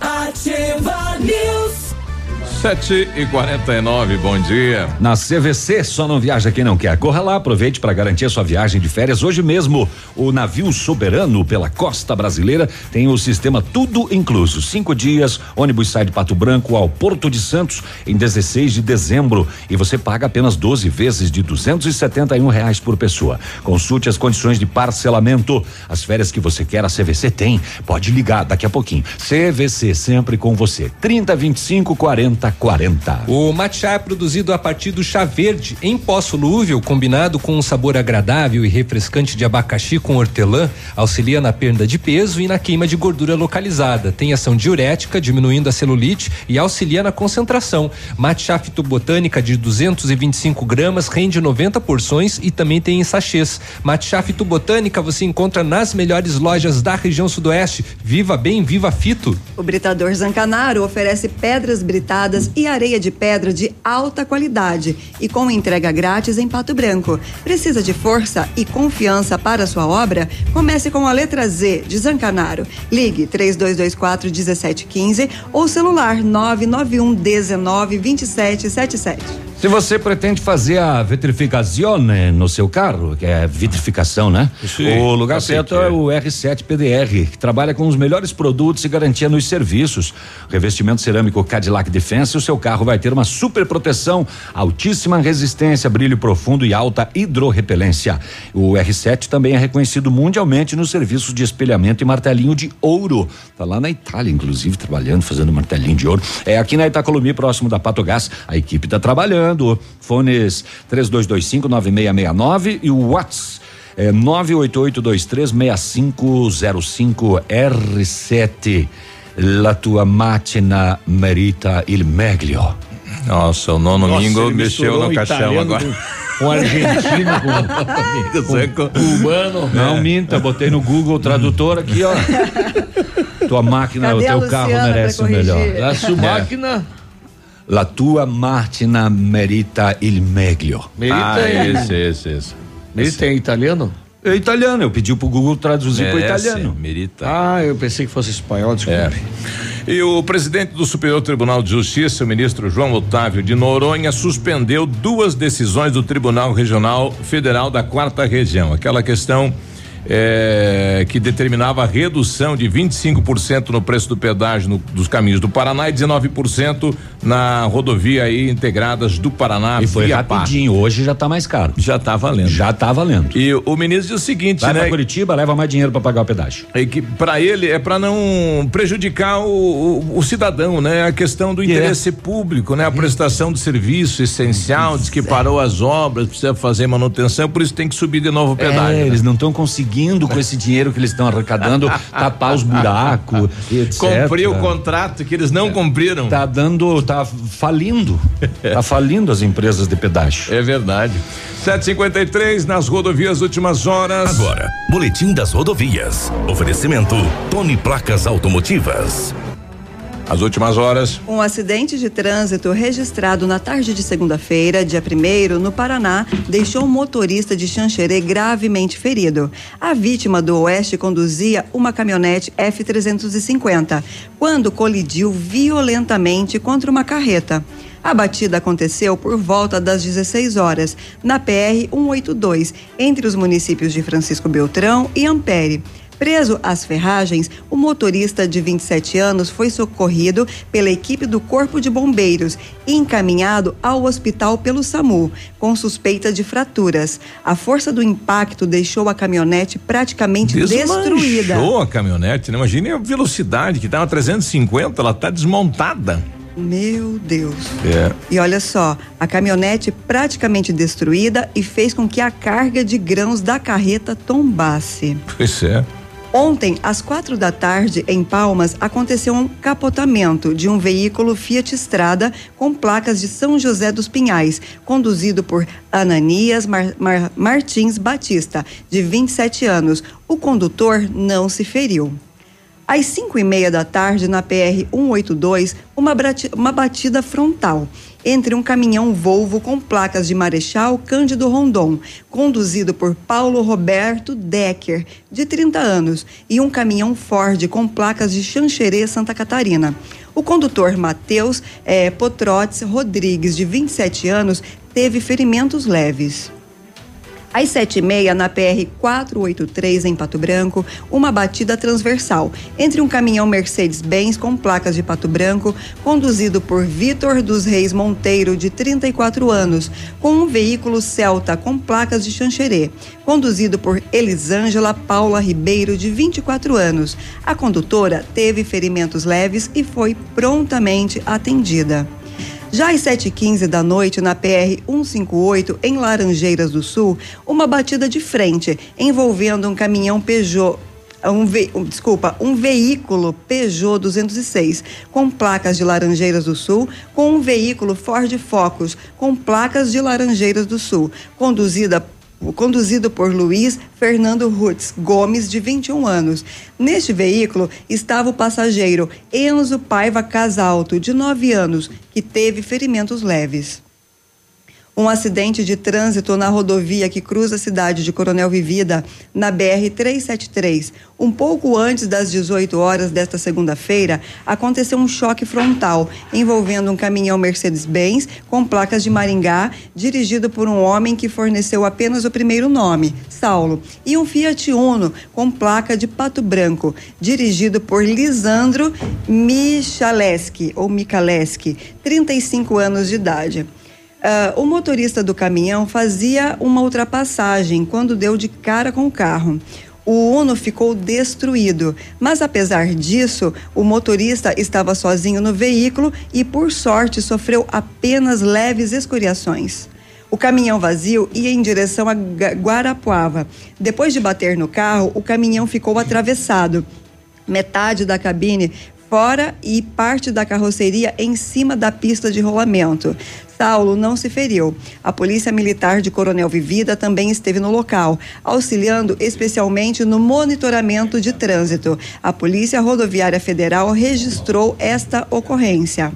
Ativa News. 7 e 49 bom dia. Na CVC só não viaja quem não quer. Corra lá, aproveite para garantir a sua viagem de férias hoje mesmo. O navio soberano pela costa brasileira tem o sistema tudo incluso. Cinco dias, ônibus sai de Pato Branco ao Porto de Santos em 16 de dezembro e você paga apenas 12 vezes de 271 reais por pessoa. Consulte as condições de parcelamento. As férias que você quer, a CVC tem. Pode ligar daqui a pouquinho. CVC sempre com você. 30 25 40 40. O matcha é produzido a partir do chá verde em pó solúvel, combinado com um sabor agradável e refrescante de abacaxi com hortelã, auxilia na perda de peso e na queima de gordura localizada. Tem ação diurética, diminuindo a celulite e auxilia na concentração. Matcha fitobotânica de 225 gramas rende 90 porções e também tem em sachês. Matcha fitobotânica você encontra nas melhores lojas da região sudoeste. Viva bem, viva fito! O Britador Zancanaro oferece pedras britadas e areia de pedra de alta qualidade e com entrega grátis em Pato Branco. Precisa de força e confiança para sua obra? Comece com a letra Z de Zancanaro. Ligue 3224 1715 ou celular 991 19 2777. Se você pretende fazer a vitrificazione no seu carro, que é vitrificação, né? Sim, o lugar certo é. é o R7 PDR, que trabalha com os melhores produtos e garantia nos serviços. Revestimento cerâmico Cadillac Defense, o seu carro vai ter uma super proteção, altíssima resistência, brilho profundo e alta hidrorrepelência. O R7 também é reconhecido mundialmente nos serviços de espelhamento e martelinho de ouro. Tá lá na Itália, inclusive, trabalhando, fazendo martelinho de ouro. É aqui na Itacolomi, próximo da Patogás. A equipe tá trabalhando. Fones 32259669 e o Whats é 988236505 R7. La tua máquina merita il meglio. Nossa, o nono Nossa, Mingo ele mexeu no caixão agora. com- com argentino, com- [LAUGHS] cubano. Não minta, botei no Google Tradutor aqui, ó. [LAUGHS] tua máquina, Cadê o a teu carro merece o melhor. La sua máquina. La tua máquina merita il meglio. Merita Ah, é- esse, esse, esse. Merita em italiano? É italiano, eu pedi pro Google traduzir pro Merece, italiano. Merita. Ah, eu pensei que fosse espanhol, desculpe. E o presidente do Superior Tribunal de Justiça, o ministro João Otávio de Noronha, suspendeu duas decisões do Tribunal Regional Federal da Quarta Região. Aquela questão eh, que determinava a redução de 25% no preço do pedágio no- dos caminhos do Paraná e 19% na rodovia aí integradas do Paraná. E foi via Pá. rapidinho, hoje já tá mais caro. Já tá valendo. Já tá valendo. E o ministro diz o seguinte, Vai né? pra Curitiba, leva mais dinheiro pra pagar o pedágio. É que para ele é para não prejudicar o, o- o cidadão, né? A questão do interesse público, né? A prestação de serviço essencial, diz que parou as obras, precisa fazer manutenção, por isso tem que subir de novo o pedágio. É, né? eles não estão conseguindo com esse dinheiro que eles estão arrecadando [LAUGHS] tapar os buracos, [LAUGHS] etc. Cumprir o contrato que eles não cumpriram. Tá dando, tá falindo. tá falindo as empresas de pedágio. É verdade. 753 nas rodovias últimas horas. Agora, Boletim das Rodovias. Oferecimento Tony Placas Automotivas. As últimas horas. Um acidente de trânsito registrado na tarde de segunda-feira, dia 1 no Paraná, deixou um motorista de Xanxerê gravemente ferido. A vítima do Oeste conduzia uma caminhonete F350, quando colidiu violentamente contra uma carreta. A batida aconteceu por volta das 16 horas, na PR 182, entre os municípios de Francisco Beltrão e Ampere. Preso às ferragens, o motorista de 27 anos foi socorrido pela equipe do Corpo de Bombeiros e encaminhado ao hospital pelo SAMU, com suspeita de fraturas. A força do impacto deixou a caminhonete praticamente destruída. Desmanchou a caminhonete, né? Imagine a velocidade que tava 350, ela tá desmontada. Meu Deus. É. E olha só, a caminhonete praticamente destruída e fez com que a carga de grãos da carreta tombasse. Pois é. Ontem, às quatro da tarde, em Palmas, aconteceu um capotamento de um veículo Fiat Estrada com placas de São José dos Pinhais, conduzido por Ananias Mar Mar Martins Batista, de 27 anos. O condutor não se feriu. Às 5 e meia da tarde, na PR 182, uma, uma batida frontal entre um caminhão Volvo com placas de Marechal Cândido Rondon, conduzido por Paulo Roberto Decker, de 30 anos, e um caminhão Ford com placas de Xanxerê, Santa Catarina. O condutor Matheus eh, Potrotes Rodrigues, de 27 anos, teve ferimentos leves. Às sete e meia, na PR 483, em Pato Branco, uma batida transversal entre um caminhão Mercedes-Benz com placas de Pato Branco, conduzido por Vitor dos Reis Monteiro, de 34 anos, com um veículo Celta com placas de Xanxerê, conduzido por Elisângela Paula Ribeiro, de 24 anos. A condutora teve ferimentos leves e foi prontamente atendida. Já às 7h15 da noite, na PR 158, em Laranjeiras do Sul, uma batida de frente envolvendo um caminhão Peugeot um, ve, desculpa, um veículo Peugeot 206 com placas de Laranjeiras do Sul, com um veículo Ford Focus com placas de Laranjeiras do Sul, conduzida conduzido por Luiz Fernando Rutz Gomes, de 21 anos. Neste veículo estava o passageiro Enzo Paiva Casalto, de 9 anos, que teve ferimentos leves. Um acidente de trânsito na rodovia que cruza a cidade de Coronel Vivida, na BR-373. Um pouco antes das 18 horas desta segunda-feira, aconteceu um choque frontal envolvendo um caminhão Mercedes-Benz com placas de Maringá, dirigido por um homem que forneceu apenas o primeiro nome, Saulo, e um Fiat Uno com placa de Pato Branco, dirigido por Lisandro Michaleski, ou Michaleschi, 35 anos de idade. Uh, o motorista do caminhão fazia uma ultrapassagem quando deu de cara com o carro. O Uno ficou destruído, mas apesar disso, o motorista estava sozinho no veículo e, por sorte, sofreu apenas leves escoriações. O caminhão vazio ia em direção a Guarapuava. Depois de bater no carro, o caminhão ficou atravessado. Metade da cabine fora e parte da carroceria em cima da pista de rolamento. Saulo não se feriu. A Polícia Militar de Coronel Vivida também esteve no local, auxiliando especialmente no monitoramento de trânsito. A Polícia Rodoviária Federal registrou esta ocorrência.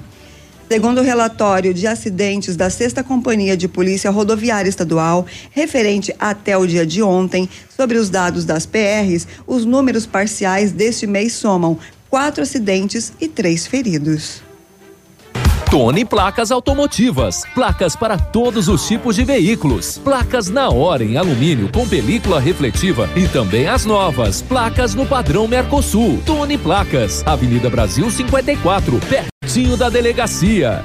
Segundo o relatório de acidentes da Sexta Companhia de Polícia Rodoviária Estadual, referente até o dia de ontem, sobre os dados das PRs, os números parciais deste mês somam quatro acidentes e três feridos. Tony Placas Automotivas. Placas para todos os tipos de veículos. Placas na hora em alumínio com película refletiva e também as novas. Placas no padrão Mercosul. Tony Placas. Avenida Brasil 54, pertinho da delegacia.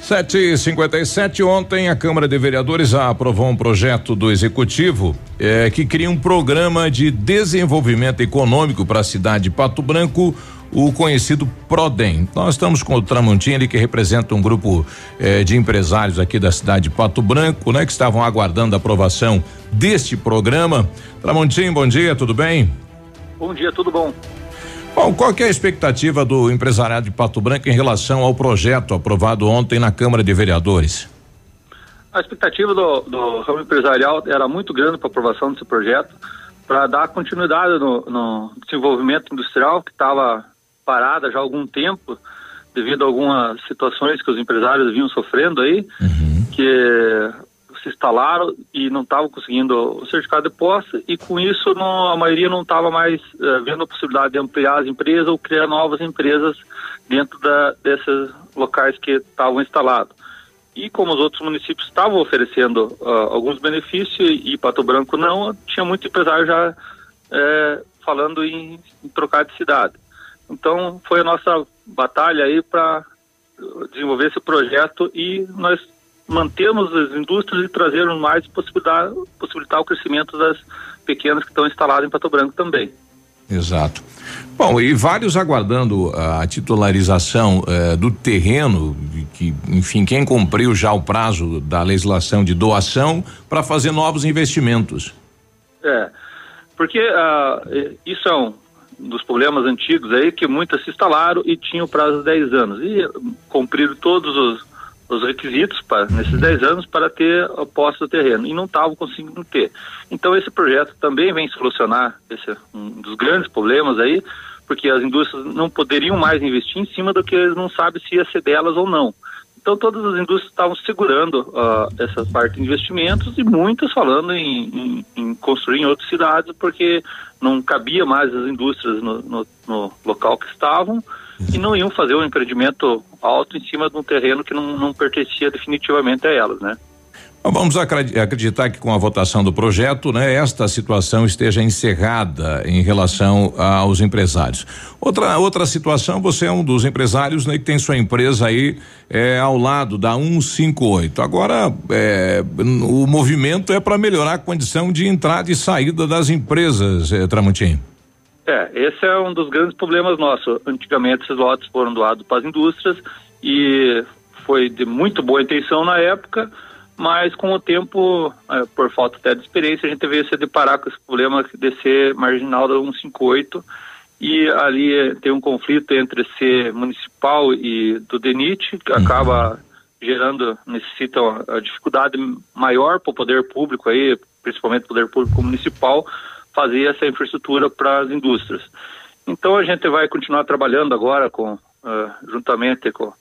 757 ontem a Câmara de Vereadores aprovou um projeto do Executivo eh, que cria um programa de desenvolvimento econômico para a cidade de Pato Branco o conhecido Prodem. Nós estamos com o Tramontim, ele que representa um grupo eh, de empresários aqui da cidade de Pato Branco, né, que estavam aguardando a aprovação deste programa. Tramontim, bom dia, tudo bem? Bom dia, tudo bom. Bom, qual que é a expectativa do empresariado de Pato Branco em relação ao projeto aprovado ontem na Câmara de Vereadores? A expectativa do, do ramo empresarial era muito grande para a aprovação desse projeto, para dar continuidade no, no desenvolvimento industrial que estava parada já há algum tempo devido a algumas situações que os empresários vinham sofrendo aí, uhum. que se instalaram e não estavam conseguindo o certificado de posse e com isso não, a maioria não estava mais uh, vendo a possibilidade de ampliar as empresas ou criar novas empresas dentro da, desses locais que estavam instalados. E como os outros municípios estavam oferecendo uh, alguns benefícios e Pato Branco não, tinha muito empresário já uh, falando em, em trocar de cidade. Então foi a nossa batalha aí para desenvolver esse projeto e nós mantermos as indústrias e trazermos mais possibilitar, possibilitar o crescimento das pequenas que estão instaladas em Pato Branco também. Exato. Bom, e vários aguardando a titularização eh, do terreno, que, enfim, quem cumpriu já o prazo da legislação de doação para fazer novos investimentos. É, porque uh, isso é um, dos problemas antigos aí, que muitas se instalaram e tinham prazo de 10 anos. E cumpriram todos os, os requisitos para, nesses 10 anos para ter a posse do terreno e não estavam conseguindo ter. Então esse projeto também vem solucionar esse um dos grandes problemas aí, porque as indústrias não poderiam mais investir em cima do que eles não sabem se ia ser delas ou não. Então todas as indústrias estavam segurando uh, essa parte de investimentos e muitas falando em, em, em, construir em outras cidades porque não cabia mais as indústrias no, no, no, local que estavam e não iam fazer um empreendimento alto em cima de um terreno que não, não pertencia definitivamente a elas, né? Vamos acreditar que com a votação do projeto, né, esta situação esteja encerrada em relação aos empresários. Outra outra situação, você é um dos empresários, né, que tem sua empresa aí é, ao lado da 158. Agora, é, o movimento é para melhorar a condição de entrada e saída das empresas, é. É, esse é um dos grandes problemas nossos. Antigamente esses lotes foram doados para as indústrias e foi de muito boa intenção na época mas com o tempo, é, por falta até de experiência, a gente veio se deparar com esse problema de ser marginal da 158 e ali tem um conflito entre ser municipal e do DENIT, que uhum. acaba gerando, necessita a dificuldade maior para o poder público aí, principalmente o poder público municipal, fazer essa infraestrutura para as indústrias. Então a gente vai continuar trabalhando agora com, uh, juntamente com,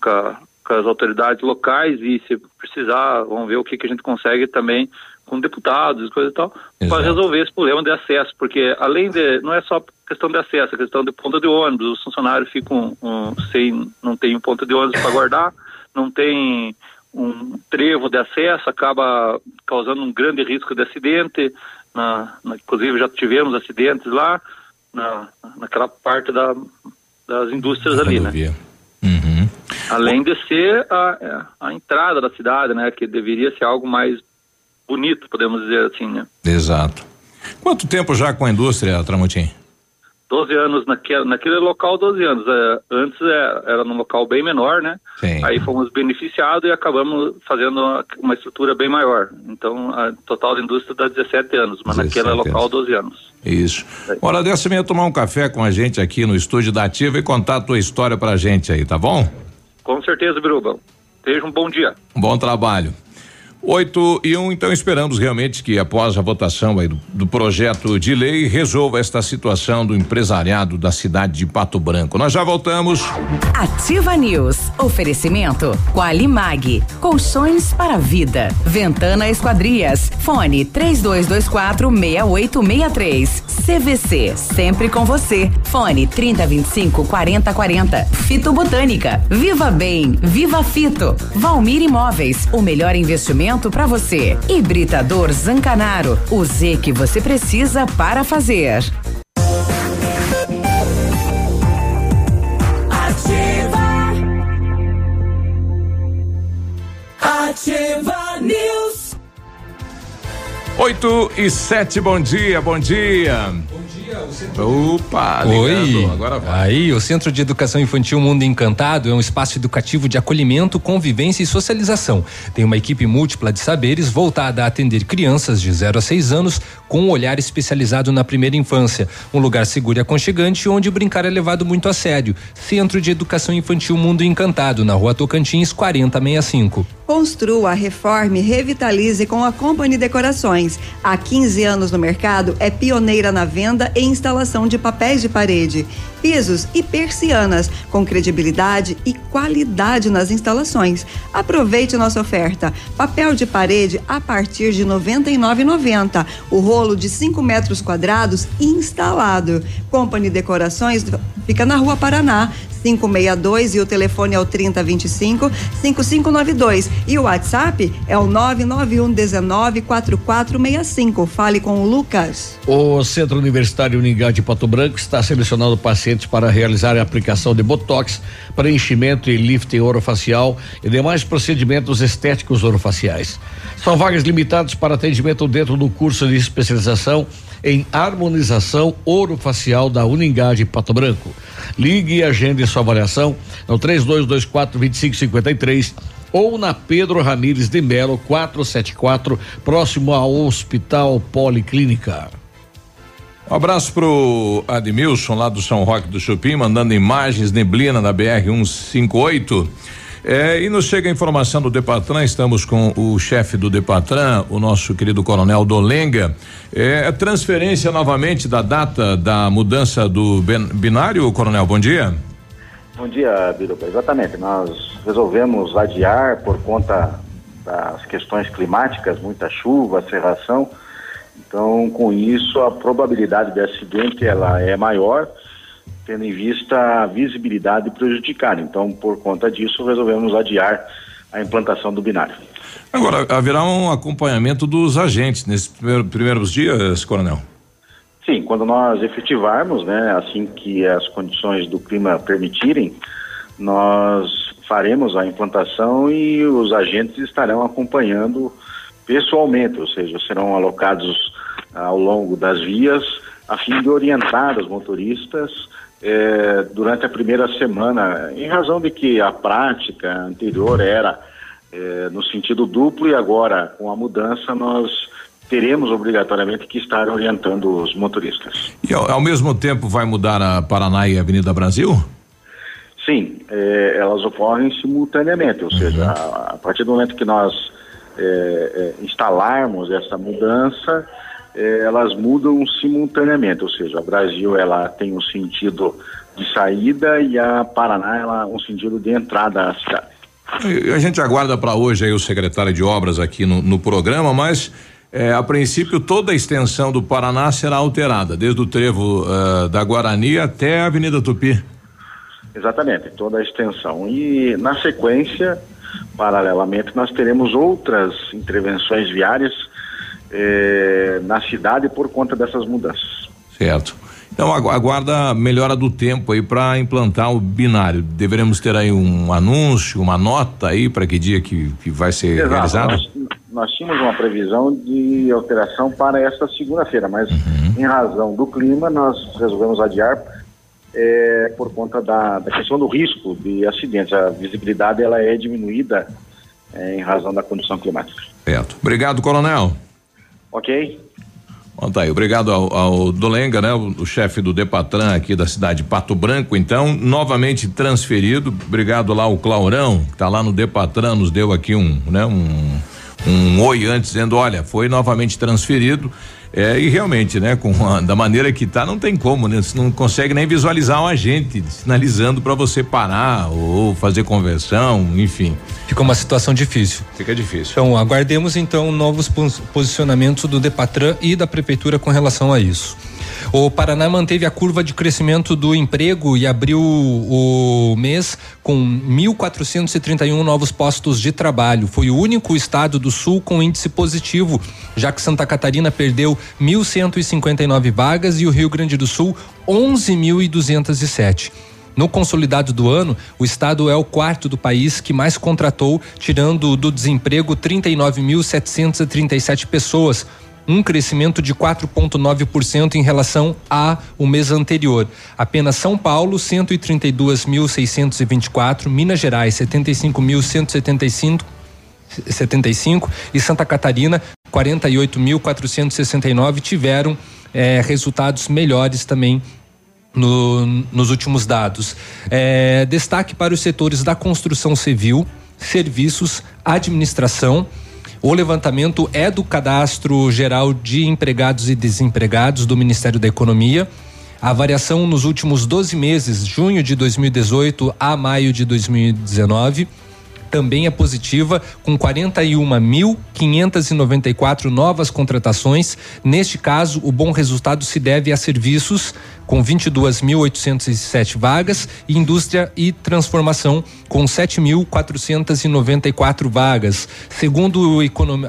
com a com as autoridades locais e se precisar, vamos ver o que, que a gente consegue também com deputados e coisa e tal, para resolver esse problema de acesso, porque além de, não é só questão de acesso, é questão de ponta de ônibus, os funcionários ficam um, sem, não tem um ponto de ônibus para guardar, [LAUGHS] não tem um trevo de acesso, acaba causando um grande risco de acidente, na, na, inclusive já tivemos acidentes lá, na, naquela parte da, das indústrias ali, né? Uhum. Além de ser a, a entrada da cidade, né? Que deveria ser algo mais bonito, podemos dizer assim, né? Exato. Quanto tempo já com a indústria, Tramontim? 12 anos naquele, naquele local, 12 anos. É, antes é, era num local bem menor, né? Sim. Aí fomos beneficiados e acabamos fazendo uma, uma estrutura bem maior. Então, a total da indústria dá 17 anos, mas 17 naquele anos. local, 12 anos. Isso. É. Hora dessa, venha tomar um café com a gente aqui no estúdio da Ativa e contar a tua história pra gente aí, tá bom? Com certeza, Biruba. Seja um bom dia. Bom trabalho. 8 e 1, um, então esperamos realmente que após a votação do, do, projeto de lei resolva esta situação do empresariado da cidade de Pato Branco. Nós já voltamos. Ativa News. Oferecimento Qualimag. Colchões para vida. Ventana Esquadrias. Fone 3224 6863. CVC. Sempre com você. Fone 3025 4040. Fito Botânica. Viva Bem. Viva Fito. Valmir Imóveis. O melhor investimento para você. Hibridador Zancanaro, o Z que você precisa para fazer. Ativa. Ativa News. 8 e 7, bom dia, bom dia. Opa, Oi. Agora vai. Aí, o Centro de Educação Infantil Mundo Encantado é um espaço educativo de acolhimento, convivência e socialização. Tem uma equipe múltipla de saberes voltada a atender crianças de 0 a 6 anos com um olhar especializado na primeira infância. Um lugar seguro e aconchegante onde brincar é levado muito a sério. Centro de Educação Infantil Mundo Encantado, na rua Tocantins, 4065. Construa, reforme, revitalize com a Company Decorações. Há 15 anos no mercado, é pioneira na venda e instalação de papéis de parede, pisos e persianas, com credibilidade e qualidade nas instalações. Aproveite nossa oferta. Papel de parede a partir de R$ 99,90. O rolo de 5 metros quadrados instalado. Company Decorações fica na Rua Paraná, 562 e o telefone é o 3025 5592 e o WhatsApp é o 991 19 4465. Fale com o Lucas. O Centro Universitário Uningá de Pato Branco está selecionando pacientes para realizar a aplicação de botox, preenchimento e lifting orofacial e demais procedimentos estéticos orofaciais. São vagas limitadas para atendimento dentro do curso de especialização em harmonização orofacial da Uningá de Pato Branco. Ligue e agende sua avaliação no 3224 2553 ou na Pedro Ramires de Melo 474, próximo ao Hospital Policlínica. Um abraço pro Admilson lá do São Roque do Chupim, mandando imagens, neblina na BR 158. É, e nos chega a informação do Depatran, estamos com o chefe do Depatran, o nosso querido coronel Dolenga. É, transferência novamente da data da mudança do binário, coronel, bom dia. Bom dia, Biruba. Exatamente, nós resolvemos adiar por conta das questões climáticas, muita chuva, serração. Então, com isso, a probabilidade de acidente ela é maior tendo em vista a visibilidade prejudicada. Então, por conta disso, resolvemos adiar a implantação do binário. Agora, haverá um acompanhamento dos agentes nesses primeiro, primeiros dias, Coronel? Sim, quando nós efetivarmos, né, assim que as condições do clima permitirem, nós faremos a implantação e os agentes estarão acompanhando pessoalmente, ou seja, serão alocados ao longo das vias a fim de orientar os motoristas é, durante a primeira semana, em razão de que a prática anterior era é, no sentido duplo e agora, com a mudança, nós teremos obrigatoriamente que estar orientando os motoristas. E ao, ao mesmo tempo vai mudar a Paraná e a Avenida Brasil? Sim, é, elas ocorrem simultaneamente, ou uhum. seja, a, a, partir do momento que nós é, é, instalarmos essa mudança, é, elas mudam simultaneamente, ou seja, a Brasil ela tem um sentido de saída e a Paraná ela um sentido de entrada à cidade. A gente aguarda para hoje aí o secretário de obras aqui no, no programa, mas é, a princípio toda a extensão do Paraná será alterada, desde o trevo uh, da Guarani até a Avenida Tupi. Exatamente, toda a extensão. E na sequência, paralelamente, nós teremos outras intervenções viárias eh, na cidade por conta dessas mudanças. Certo. Então aguarda a melhora do tempo aí para implantar o binário. Deveremos ter aí um anúncio, uma nota aí para que dia que, que vai ser Exato. realizado? Nós, nós tínhamos uma previsão de alteração para esta segunda-feira, mas uhum. em razão do clima nós resolvemos adiar é, por conta da, da, questão do risco de acidentes. A visibilidade ela é diminuída é, em razão da condição climática. Certo. Obrigado, coronel. Ok. Bom, tá aí. Obrigado ao, ao Dolenga, né? O, o chefe do Depatran aqui da cidade de Pato Branco, então, novamente transferido. Obrigado lá ao Claurão, que tá lá no Depatran, nos deu aqui um, né? Um, um oi antes, dizendo, olha, foi novamente transferido. É, e realmente, né, com a, da maneira que tá, não tem como, né? Você não consegue nem visualizar um agente sinalizando para você parar ou fazer conversão, enfim. Fica uma situação difícil. Fica difícil. Então, aguardemos então novos posicionamentos do Depatran e da prefeitura com relação a isso. O Paraná manteve a curva de crescimento do emprego e abriu o mês com 1.431 novos postos de trabalho. Foi o único estado do sul com índice positivo, já que Santa Catarina perdeu 1.159 vagas e o Rio Grande do Sul 11.207. No consolidado do ano, o estado é o quarto do país que mais contratou, tirando do desemprego 39.737 pessoas, um crescimento de 4,9% em relação a o mês anterior. Apenas São Paulo, 132.624, Minas Gerais, 75.175 75 e Santa Catarina 48.469 tiveram eh, resultados melhores também no, nos últimos dados. Eh, destaque para os setores da construção civil, serviços, administração o levantamento é do Cadastro Geral de Empregados e Desempregados do Ministério da Economia. A variação nos últimos 12 meses, junho de 2018 a maio de 2019, também é positiva, com 41.594 novas contratações. Neste caso, o bom resultado se deve a serviços com 22.807 vagas e indústria e transformação com 7.494 vagas. Segundo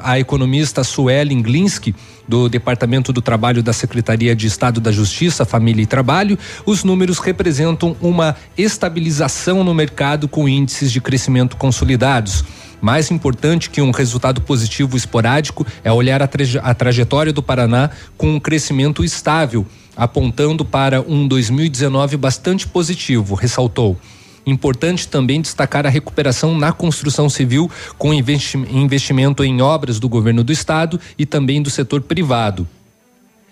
a economista Suelen Glinski, do Departamento do Trabalho da Secretaria de Estado da Justiça, Família e Trabalho, os números representam uma estabilização no mercado com índices de crescimento consolidados. Mais importante que um resultado positivo esporádico é olhar a, traje a trajetória do Paraná com um crescimento estável apontando para um 2019 bastante positivo, ressaltou. Importante também destacar a recuperação na construção civil com investimento em obras do governo do estado e também do setor privado.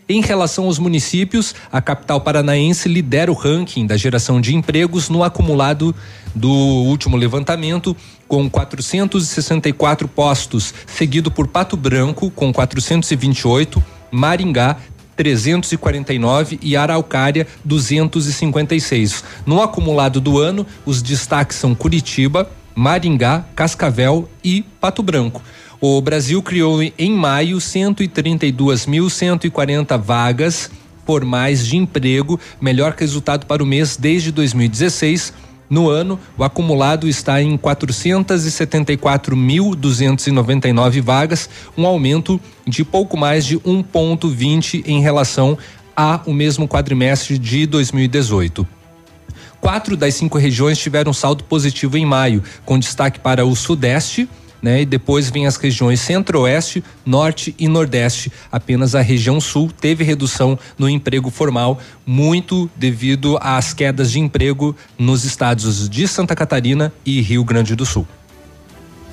Em relação aos municípios, a capital paranaense lidera o ranking da geração de empregos no acumulado do último levantamento, com 464 postos, seguido por Pato Branco, com 428, Maringá, 349 e Araucária 256. No acumulado do ano, os destaques são Curitiba, Maringá, Cascavel e Pato Branco. O Brasil criou em maio 132.140 vagas formais de emprego, melhor resultado para o mês desde 2016. No ano, o acumulado está em 474.299 vagas, um aumento de pouco mais de 1,20 em relação ao mesmo quadrimestre de 2018. Quatro das cinco regiões tiveram saldo positivo em maio, com destaque para o Sudeste, né? E depois vem as regiões Centro-Oeste, Norte e Nordeste. Apenas a região Sul teve redução no emprego formal, muito devido às quedas de emprego nos estados de Santa Catarina e Rio Grande do Sul.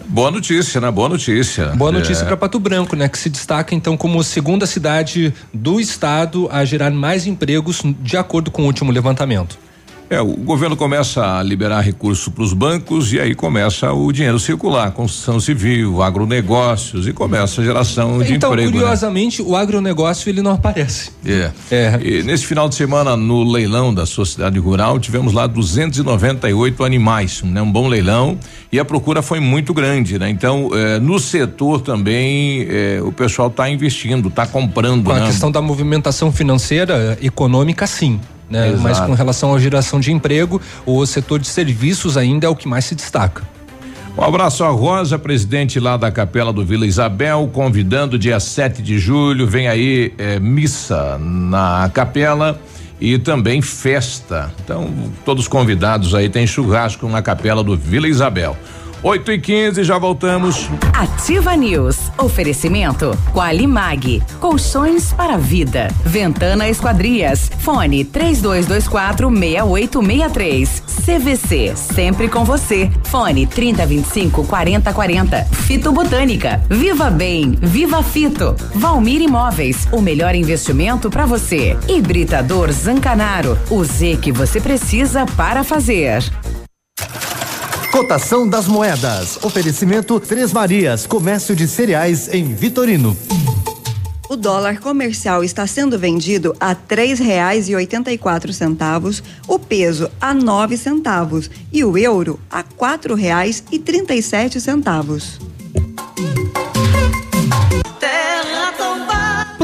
Boa notícia, né? Boa notícia. Boa notícia é. para Pato Branco, né? Que se destaca então como segunda cidade do estado a gerar mais empregos de acordo com o último levantamento. É, o governo começa a liberar recursos para os bancos e aí começa o dinheiro circular, construção civil, agronegócios e começa a geração de então, emprego. Então, curiosamente, né? o agronegócio ele não aparece. É. é. E nesse final de semana, no leilão da sociedade rural, tivemos lá 298 animais, né? Um bom leilão e a procura foi muito grande, né? Então, eh, no setor também eh, o pessoal está investindo, está comprando. Com né? a questão da movimentação financeira, econômica, sim né? Mas com relação à geração de emprego, o setor de serviços ainda é o que mais se destaca. Um abraço a Rosa, presidente lá da Capela do Vila Isabel, convidando dia 7 de julho, vem aí é, missa na capela e também festa. Então, todos convidados aí, tem churrasco na Capela do Vila Isabel. 8 e 15 já voltamos. Ativa News. Oferecimento. Qualimag. Colchões para vida. Ventana Esquadrias. Fone 3224 6863. CVC. Sempre com você. Fone 3025 4040. Fito Botânica. Viva Bem. Viva Fito. Valmir Imóveis. O melhor investimento para você. Hibridador Zancanaro. O Z que você precisa para fazer. Cotação das moedas. Oferecimento Três Marias, comércio de cereais em Vitorino. O dólar comercial está sendo vendido a três reais e oitenta e quatro centavos, o peso a nove centavos e o euro a quatro reais e trinta e sete centavos.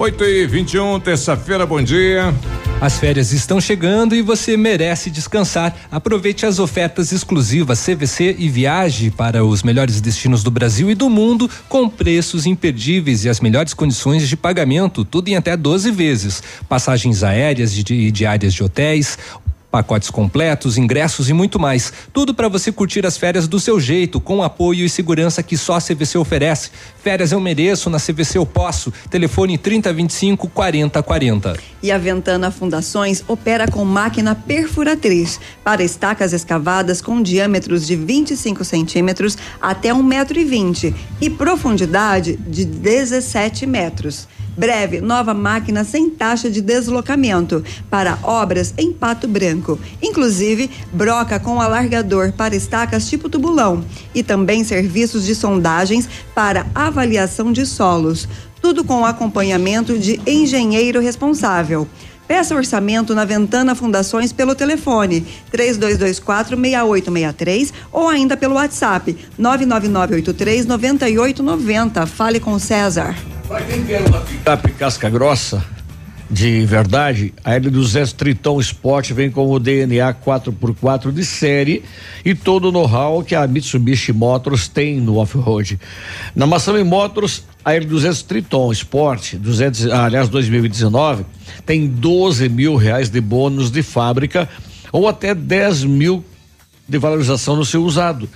8 e 21 terça-feira, bom dia. As férias estão chegando e você merece descansar. Aproveite as ofertas exclusivas CVC e viaje para os melhores destinos do Brasil e do mundo com preços imperdíveis e as melhores condições de pagamento, tudo em até 12 vezes. Passagens aéreas e diárias de hotéis, pacotes completos, ingressos e muito mais. Tudo para você curtir as férias do seu jeito, com apoio e segurança que só a CVC oferece. Férias eu mereço, na CVC eu posso. Telefone 3025 4040. E a Ventana Fundações opera com máquina perfuratriz para estacas escavadas com diâmetros de 25 centímetros até um metro e e profundidade de 17 metros. Breve, nova máquina sem taxa de deslocamento para obras em Pato Branco. Inclusive, broca com alargador para estacas tipo tubulão e também serviços de sondagens para avaliação de solos. Tudo com acompanhamento de engenheiro responsável. Peça orçamento na Ventana Fundações pelo telefone 32246863 ou ainda pelo WhatsApp 999839890. Fale com César. Pra quem quer uma picape casca grossa de verdade, a L200 Triton Sport vem com o DNA 4x4 de série e todo o know-how que a Mitsubishi Motors tem no off-road. Na Massami Motors, a L200 Triton Sport, 200, aliás, 2019, tem 12 mil reais de bônus de fábrica ou até 10 mil de valorização no seu usado.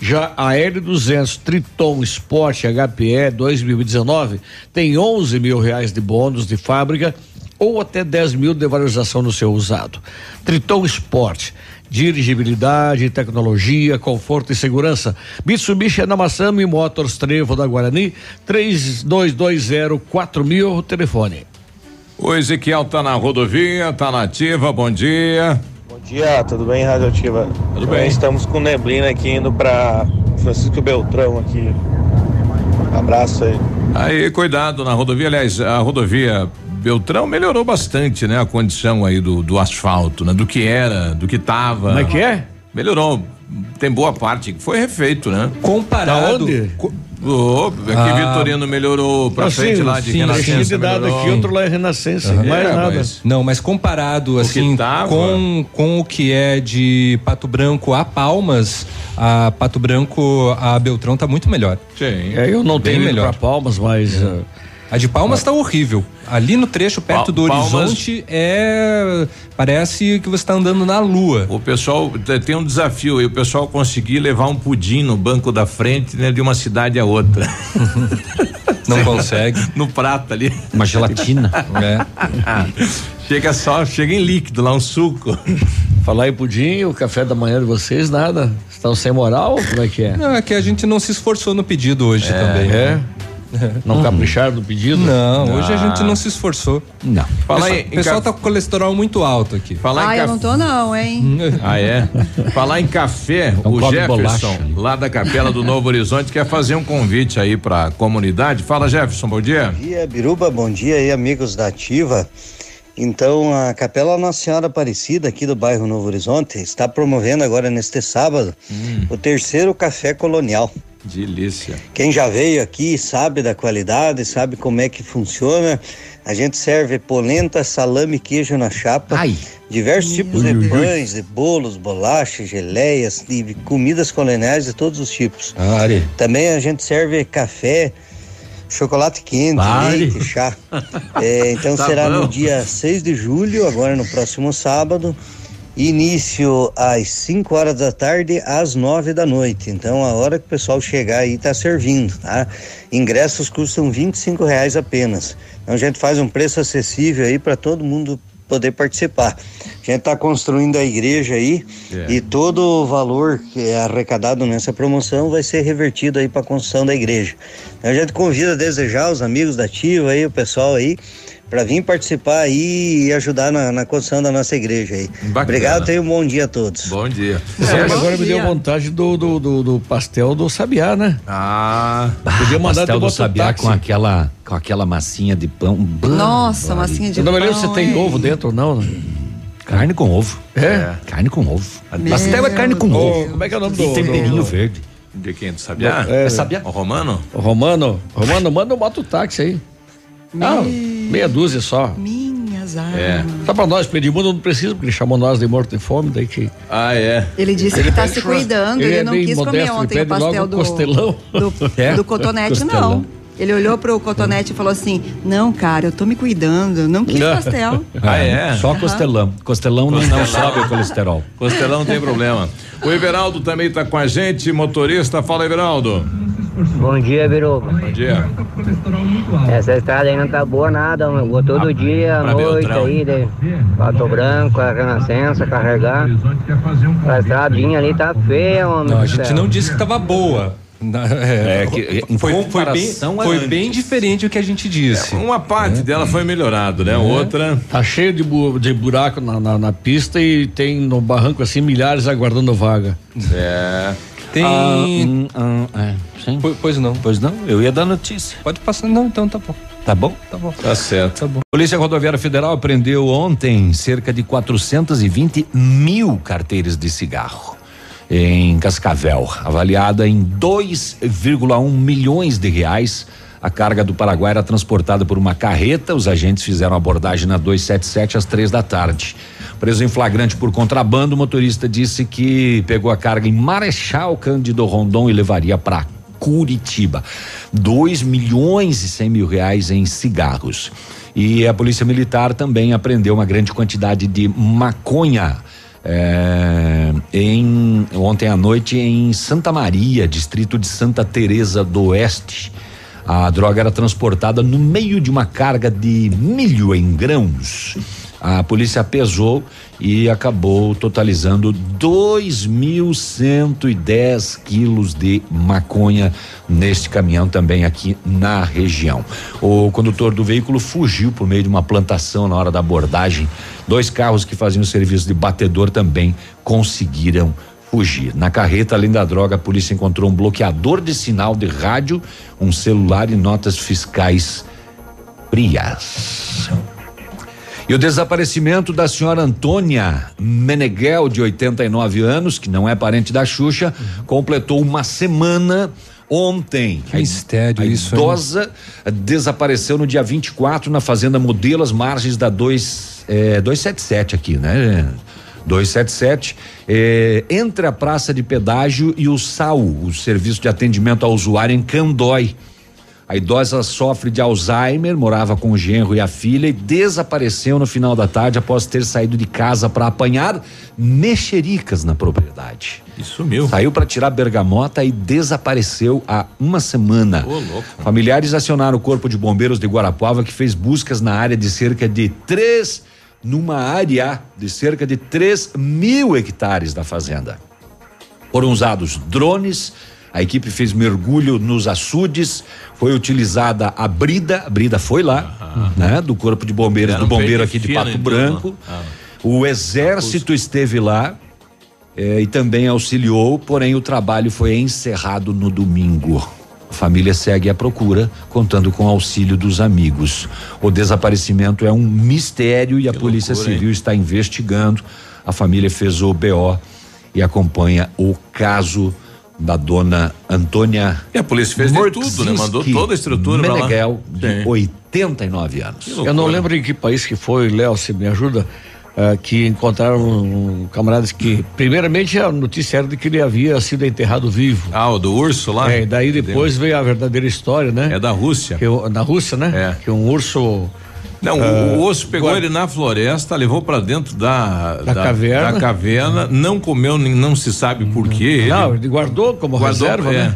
Já a L200 Triton Sport HPE 2019 tem 11 mil reais de bônus de fábrica ou até 10 mil de valorização no seu usado. Triton Sport, dirigibilidade, tecnologia, conforto e segurança. Mitsubishi é na Massami Motors Trevo da Guarani, 3220 4000, telefone. O Ezequiel tá na rodovia, tá na ativa, bom dia. Dia, tudo bem, Radioativa? Tudo bem. Estamos com neblina aqui indo para Francisco Beltrão aqui. Abraço aí. Aí, cuidado na rodovia, aliás, a rodovia Beltrão melhorou bastante, né? A condição aí do, do asfalto, né? Do que era, do que tava. Como é que é? Melhorou. Tem boa parte que foi refeito, né? Comparado. Oh, aqui Ah. Vitorino melhorou pra Ah, frente lá de sim, Renascença. dado aqui, outro lá é Renascença, Aham. mais É, nada. mas- Não, mas comparado que assim tava- com, com o que é de Pato Branco a Palmas, a Pato Branco a Beltrão tá muito melhor. Sim. É, eu não Bem tenho ido melhor. pra Palmas, mas. ah, A de Palmas tá horrível. Ali no trecho perto do Palmas- horizonte é parece que você tá andando na lua. O pessoal te- tem um desafio aí, o pessoal conseguir levar um pudim no banco da frente, né, de uma cidade a outra. [LAUGHS] Não consegue. [LAUGHS] No prato ali. Uma gelatina. [LAUGHS] É. chega só, chega em líquido lá, um suco. Falar em pudim, o café da manhã de vocês, nada. Estão sem moral? Como é que é? Não, é que a gente não se esforçou no pedido hoje também. É? [LAUGHS] Não capricharam no pedido? Não, hoje a Ah. gente não se esforçou. Não. Fala pessoal, o pessoal tá com colesterol muito alto aqui. Falar Ah, em eu café. não tô não, hein? [LAUGHS] Ah, é? Falar em café, um o Jefferson, bolacha lá da Capela do Novo Horizonte, quer fazer um convite aí pra comunidade. Fala, Jefferson, bom dia. Bom dia, Biruba, bom dia aí, amigos da Ativa. Então, a Capela Nossa Senhora Aparecida, aqui do bairro Novo Horizonte, está promovendo agora neste sábado o terceiro café colonial. Delícia. Quem já veio aqui sabe da qualidade, sabe como é que funciona. A gente serve polenta, salame e queijo na chapa. Diversos tipos de pães, de bolos, bolachas, geleias e comidas coloniais de todos os tipos. Também a gente serve café, chocolate quente, Pare. leite, chá. [LAUGHS] É, então Tá será bom. no dia 6 de julho, agora no próximo sábado. Início às 5 horas da tarde, às 9 da noite. Então, a hora que o pessoal chegar aí tá servindo, tá? Ingressos custam 25 reais apenas. Então, a gente faz um preço acessível aí para todo mundo poder participar. A gente está construindo a igreja aí É. e todo o valor que é arrecadado nessa promoção vai ser revertido aí para a construção da igreja. Então, a gente convida a desejar os amigos da Ativa aí, o pessoal aí, para vir participar aí e ajudar na, na construção da nossa igreja aí. Bacana. Obrigado, tenha um bom dia a todos. Bom dia. Sérgio, agora me deu vontade do, do, do, do pastel do Sabiá, né? Ah, podia mandar pastel do sabiá táxi. com aquela com aquela massinha de pão. Nossa, massinha de Eu não me lembro pão, se tem ovo dentro ou não. né? Carne com ovo. É? Carne com ovo. Meu Pastel é carne com Ô, ovo. como é que é o nome E do- temperinho do- verde. De quem? Tu sabia? É, É sabiá. O Romano? O Romano, Romano, manda um mototáxi aí. Ah, meia dúzia só. Minhas É. armas. Só pra nós, Pedimundo não precisa, porque ele chamou nós de morto e fome, daí que. Ah, é. Ele disse Ele que tá se cuidando, ele ele, é não bem quis comer modesto, ele ontem o pastel do, costelão. do, [LAUGHS] É? do cotonete, Costelão. não. Ele olhou pro cotonete e falou assim: Não, cara, eu tô me cuidando, não quis pastel. [LAUGHS] Ah, é? Só costelão. Costelão, não- não sobe o colesterol. Costelão não tem problema. O Everaldo também tá com a gente, motorista. Fala, Everaldo. Bom dia, Biruba. Bom dia. Essa estrada aí não tá boa nada, meu. Vou todo dia, à noite Beltrão. aí, de Pato Branco, a Renascença, carregar. A estradinha ali tá feia, homem. Não, a gente céu. não disse que tava boa. Na- é, É, que- foi, foi bem, foi bem diferente o que a gente disse. Uma parte dela foi melhorado, né? É. Outra. Tá cheio de, bu- de buraco na, na, na pista e tem no barranco assim milhares aguardando vaga. É. Tem. Ah, hum, ah, é, Pois não. Pois não, eu ia dar notícia. Pode passar. Não, então tá bom. Tá bom? Tá bom. Tá certo. Tá bom. Polícia Rodoviária Federal apreendeu ontem cerca de 420 mil carteiras de cigarro em Cascavel, avaliada em 2,1 milhões de reais. A carga do Paraguai era transportada por uma carreta. Os agentes fizeram abordagem na 277 às três da tarde. Preso em flagrante por contrabando, o motorista disse que pegou a carga em Marechal Cândido Rondon e levaria para Curitiba. 2 milhões e 100 mil reais em cigarros. E a Polícia Militar também apreendeu uma grande quantidade de maconha. é, em ontem à noite em Santa Maria, distrito de Santa Teresa do Oeste. A droga era transportada no meio de uma carga de milho em grãos. A polícia pesou e acabou totalizando 2.110 quilos de maconha neste caminhão também aqui na região. O condutor do veículo fugiu por meio de uma plantação na hora da abordagem. Dois carros que faziam serviço de batedor também conseguiram fugir. Na carreta, além da droga, a polícia encontrou um bloqueador de sinal de rádio, um celular e notas fiscais frias. E o desaparecimento da senhora Antônia Meneghel, de 89 anos, que não é parente da Xuxa, completou uma semana ontem. Que mistério a isso, hein? idosa desapareceu no dia 24 na Fazenda Modelo, às margens da 2, é, 277 aqui, né? 277, é, entre a Praça de Pedágio e o SAU, o Serviço de Atendimento ao Usuário em Candói. A idosa sofre de Alzheimer, morava com o genro e a filha e desapareceu no final da tarde após ter saído de casa para apanhar mexericas na propriedade. E sumiu. Saiu para tirar bergamota e desapareceu há uma semana. Ô, louco. Familiares acionaram o Corpo de Bombeiros de Guarapuava que fez buscas na área de cerca de três, numa área de cerca de 3 mil hectares da fazenda. Foram usados drones, a equipe fez mergulho nos açudes, foi utilizada a brida, a brida foi lá, né? Do Corpo de Bombeiros, do bombeiro aqui de Pato então, Branco. né? Ah. O exército esteve lá eh, e também auxiliou, porém o trabalho foi encerrado no domingo. A família segue à procura, contando com o auxílio dos amigos. O desaparecimento é um mistério e a Polícia loucura, Civil está investigando. A família fez o BO e acompanha o caso da dona Antônia. E a polícia fez de tudo, né? Mandou toda a estrutura pra lá. Meneghel, de Sim. 89 anos. Eu não lembro em que país que foi, Léo, se me ajuda, ah, que encontraram um, camaradas que, primeiramente, a notícia era de que ele havia sido enterrado vivo. Ah, o do urso lá? É, e daí depois veio a verdadeira história, né? É da Rússia. Que, na Rússia, né? É. Que um urso. Não, o- ah, o osso pegou ele na floresta, levou pra dentro da, Da caverna. da caverna, não comeu, nem- não se sabe por quê. Não, ele guardou como reserva, é. né?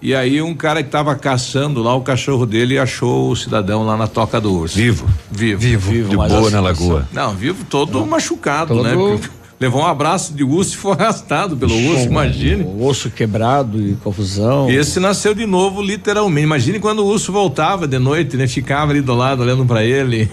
E aí um cara que tava caçando lá o cachorro dele achou o cidadão lá na toca do urso. Vivo. Vivo. Vivo. De mas boa assim, na lagoa. Não, vivo todo machucado, Todo- né? Porque Levou um abraço de urso e foi arrastado pelo urso, imagine. O osso quebrado e confusão. Esse nasceu de novo, literalmente. Imagine quando o urso voltava de noite, né? Ficava ali do lado olhando pra ele.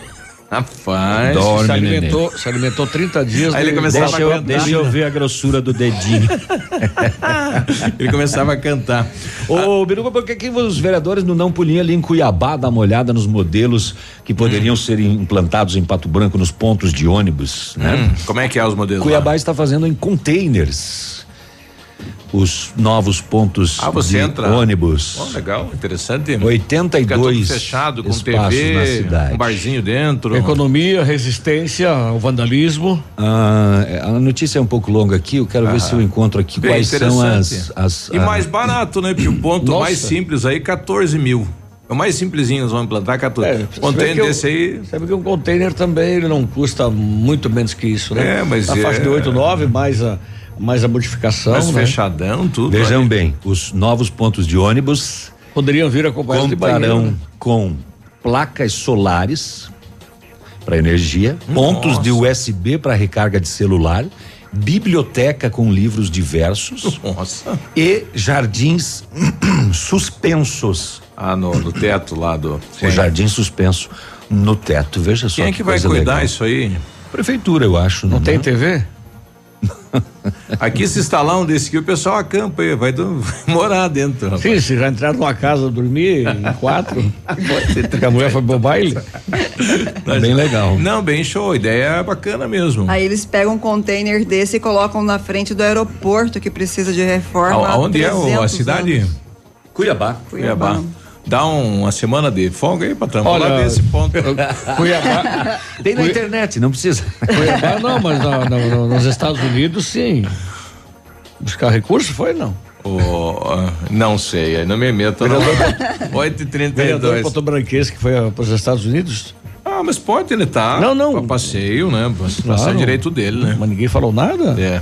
Rapaz. se, alimentou, se alimentou 30 dias. Aí ele começava Deixa a eu, cantar. deixa eu ver a grossura do dedinho. [LAUGHS] Ele começava a cantar. Ô, Biruba, por que, que os vereadores não dão pulinho ali em Cuiabá, dar uma olhada nos modelos que poderiam ser implantados em Pato Branco nos pontos de ônibus, né? Hum, como é que é os modelos? Cuiabá está fazendo em containers os novos pontos Ah, você de entra. ônibus. Ó, legal, interessante. 82 Fica tudo fechado, com TV, na cidade. um barzinho dentro. Economia, resistência ao vandalismo. Ah, é, a notícia é um pouco longa aqui, eu quero Ah. ver se eu encontro aqui Bem quais são as, as. E ah, mais barato, né? Porque o ponto Nossa. mais simples aí, 14 mil. É o mais simplesinho, nós vamos implantar 14. É, É, Container desse aí. Sabe que um container também ele não custa muito menos que isso, né? É, mas A faixa é- de 8, 9, mais a, mais a modificação. Mais né? fechadão, tudo. Vejam aí. bem, os novos pontos de ônibus Poderiam vir acompanhados de banheiro. né? com placas solares para energia, pontos de USB para recarga de celular, biblioteca com livros diversos. [LAUGHS] Nossa. E jardins [CLEARS THROAT] suspensos. Ah, no, no teto lá do. O jardim suspenso no teto. Veja só. Quem é que vai cuidar legal. isso aí? Prefeitura, eu acho. Não, tem TV? [LAUGHS] Aqui se instalar um desse aqui, o pessoal acampa aí, vai, do- vai [LAUGHS] morar dentro. rapaz. Sim, se já entrar numa casa dormir em quatro, [LAUGHS] que a mulher foi pro baile. bem legal. Não, bem show, a ideia é bacana mesmo. Aí eles pegam um container desse e colocam na frente do aeroporto que precisa de reforma. A- Aonde é o- a 300 cidade? anos. Cuiabá. Cuiabá. Dá um- uma semana de folga aí, patrão. Olha, ver esse ponto. Cuiabá. [LAUGHS] Tem na internet, não precisa. Cuiabá não, mas na- na- no- nos Estados Unidos sim. Buscar recurso foi não? Ah, não sei, aí não me meto. não. Vereador 8h32. Potobranquense que foi ah, para os Estados Unidos? Ah, mas pode, ele tá. Não, não. Pra passeio, né? Passar Claro. direito dele, né? Mas ninguém falou nada? É.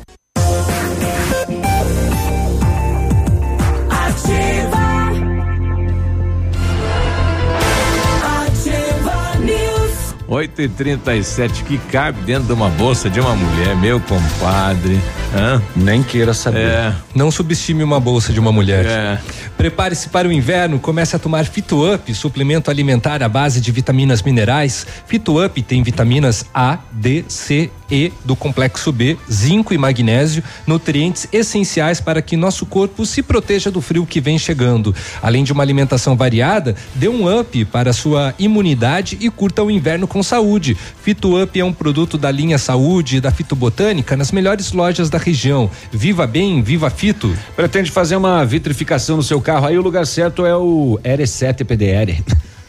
8 e 37 que cabe dentro de uma bolsa de uma mulher, meu compadre. Hã? Nem queira saber. É. Não subestime uma bolsa de uma mulher. É. Prepare-se para o inverno, comece a tomar Fito Up, suplemento alimentar à base de vitaminas minerais. Fito Up tem vitaminas A, D, C, E do complexo B, zinco e magnésio, nutrientes essenciais para que nosso corpo se proteja do frio que vem chegando. Além de uma alimentação variada, dê um up para a sua imunidade e curta o inverno com saúde. Fito Up é um produto da linha Saúde e da Fitobotânica nas melhores lojas da região. Viva bem, viva Fito. Pretende fazer uma vitrificação no seu carro? Aí o lugar certo é o R7 PDR.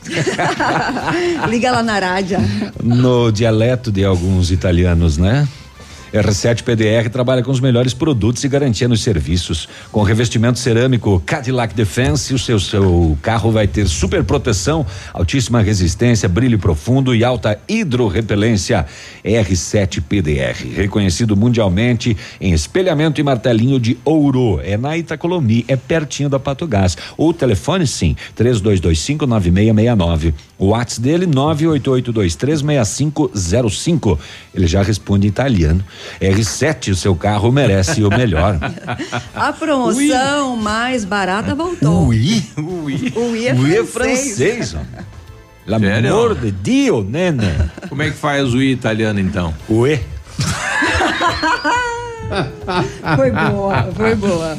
[LAUGHS] Liga lá na rádio. no dialeto de alguns italianos, né? R7 PDR trabalha com os melhores produtos e garantia nos serviços. Com revestimento cerâmico Cadillac Defense, o seu, seu carro vai ter super proteção, altíssima resistência, brilho profundo e alta hidrorrepelência. R7 PDR, reconhecido mundialmente em espelhamento e martelinho de ouro. É na Itacolomi, é pertinho da Pato Gás. O telefone sim, 32259669. O WhatsApp dele 988236505. Ele já responde em italiano. R7, o seu carro merece o melhor. A promoção mais barata voltou. Ui, ui. Ui é Ui é francês. francês. L'amor de Dio, nene. Como é que faz o i italiano então? Ui. Foi boa, foi boa.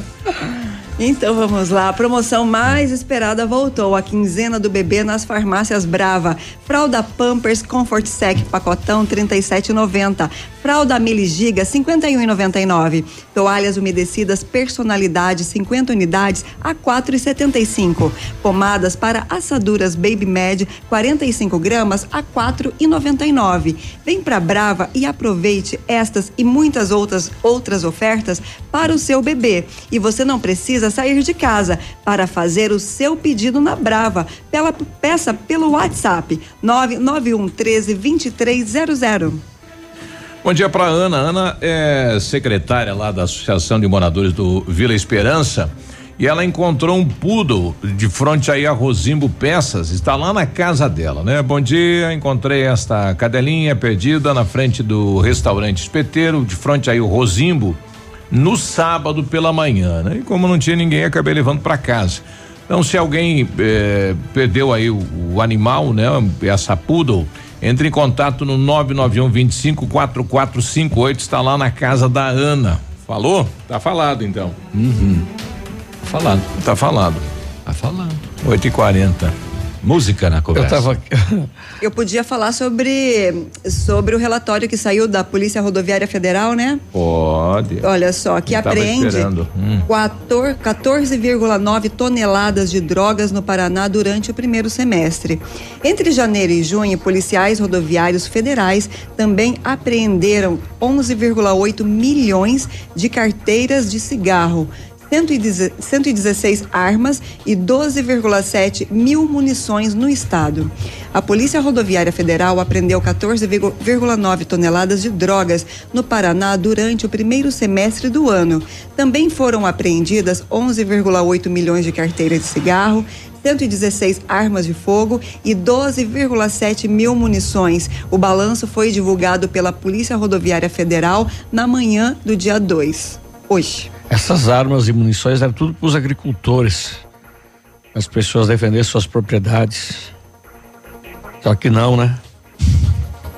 Então vamos lá, a promoção mais esperada voltou. A quinzena do bebê nas farmácias Brava. Fralda Pampers Comfort Sec pacotão 37,90. Fralda Mili Giga 51,99. Toalhas umedecidas personalidade 50 unidades a 4,75. Pomadas para assaduras Baby Med 45 gramas a 4,99. Vem pra Brava e aproveite estas e muitas outras outras ofertas para o seu bebê. E você não precisa sair de casa para fazer o seu pedido na Brava. Pela, peça pelo WhatsApp 991 13 2300. Bom dia para Ana. Ana é secretária lá da Associação de Moradores do Vila Esperança e ela encontrou um poodle de frente aí a Rosimbo Peças, está lá na casa dela, né? Bom dia, encontrei esta cadelinha perdida na frente do restaurante Espeteiro, de frente aí o Rosimbo, no sábado pela manhã, né? E como não tinha ninguém, acabei levando para casa. Então, se alguém eh, perdeu aí o, o animal, né? Essa poodle, entre em contato no 991 25 4458, está lá na casa da Ana. Falou? Tá falado então. Uhum. Falado. Tá falado. Tá falando. 8 e 40 Música na conversa. Eu tava. Eu podia falar sobre, sobre o relatório que saiu da Polícia Rodoviária Federal, né? Pode. Olha só, que Eu apreende esperando. Hum. 14 14,9 toneladas de drogas no Paraná durante o primeiro semestre. Entre janeiro e junho, policiais rodoviários federais também apreenderam 11,8 milhões de carteiras de cigarro. 110 116 armas e 12,7 mil munições no estado. A Polícia Rodoviária Federal apreendeu 14,9 toneladas de drogas no Paraná durante o primeiro semestre do ano. Também foram apreendidas 11,8 milhões de carteiras de cigarro, 116 armas de fogo e 12,7 mil munições. O balanço foi divulgado pela Polícia Rodoviária Federal na manhã do dia 2, hoje. Essas armas e munições eram tudo para os agricultores. As pessoas defender suas propriedades. Só que não, né?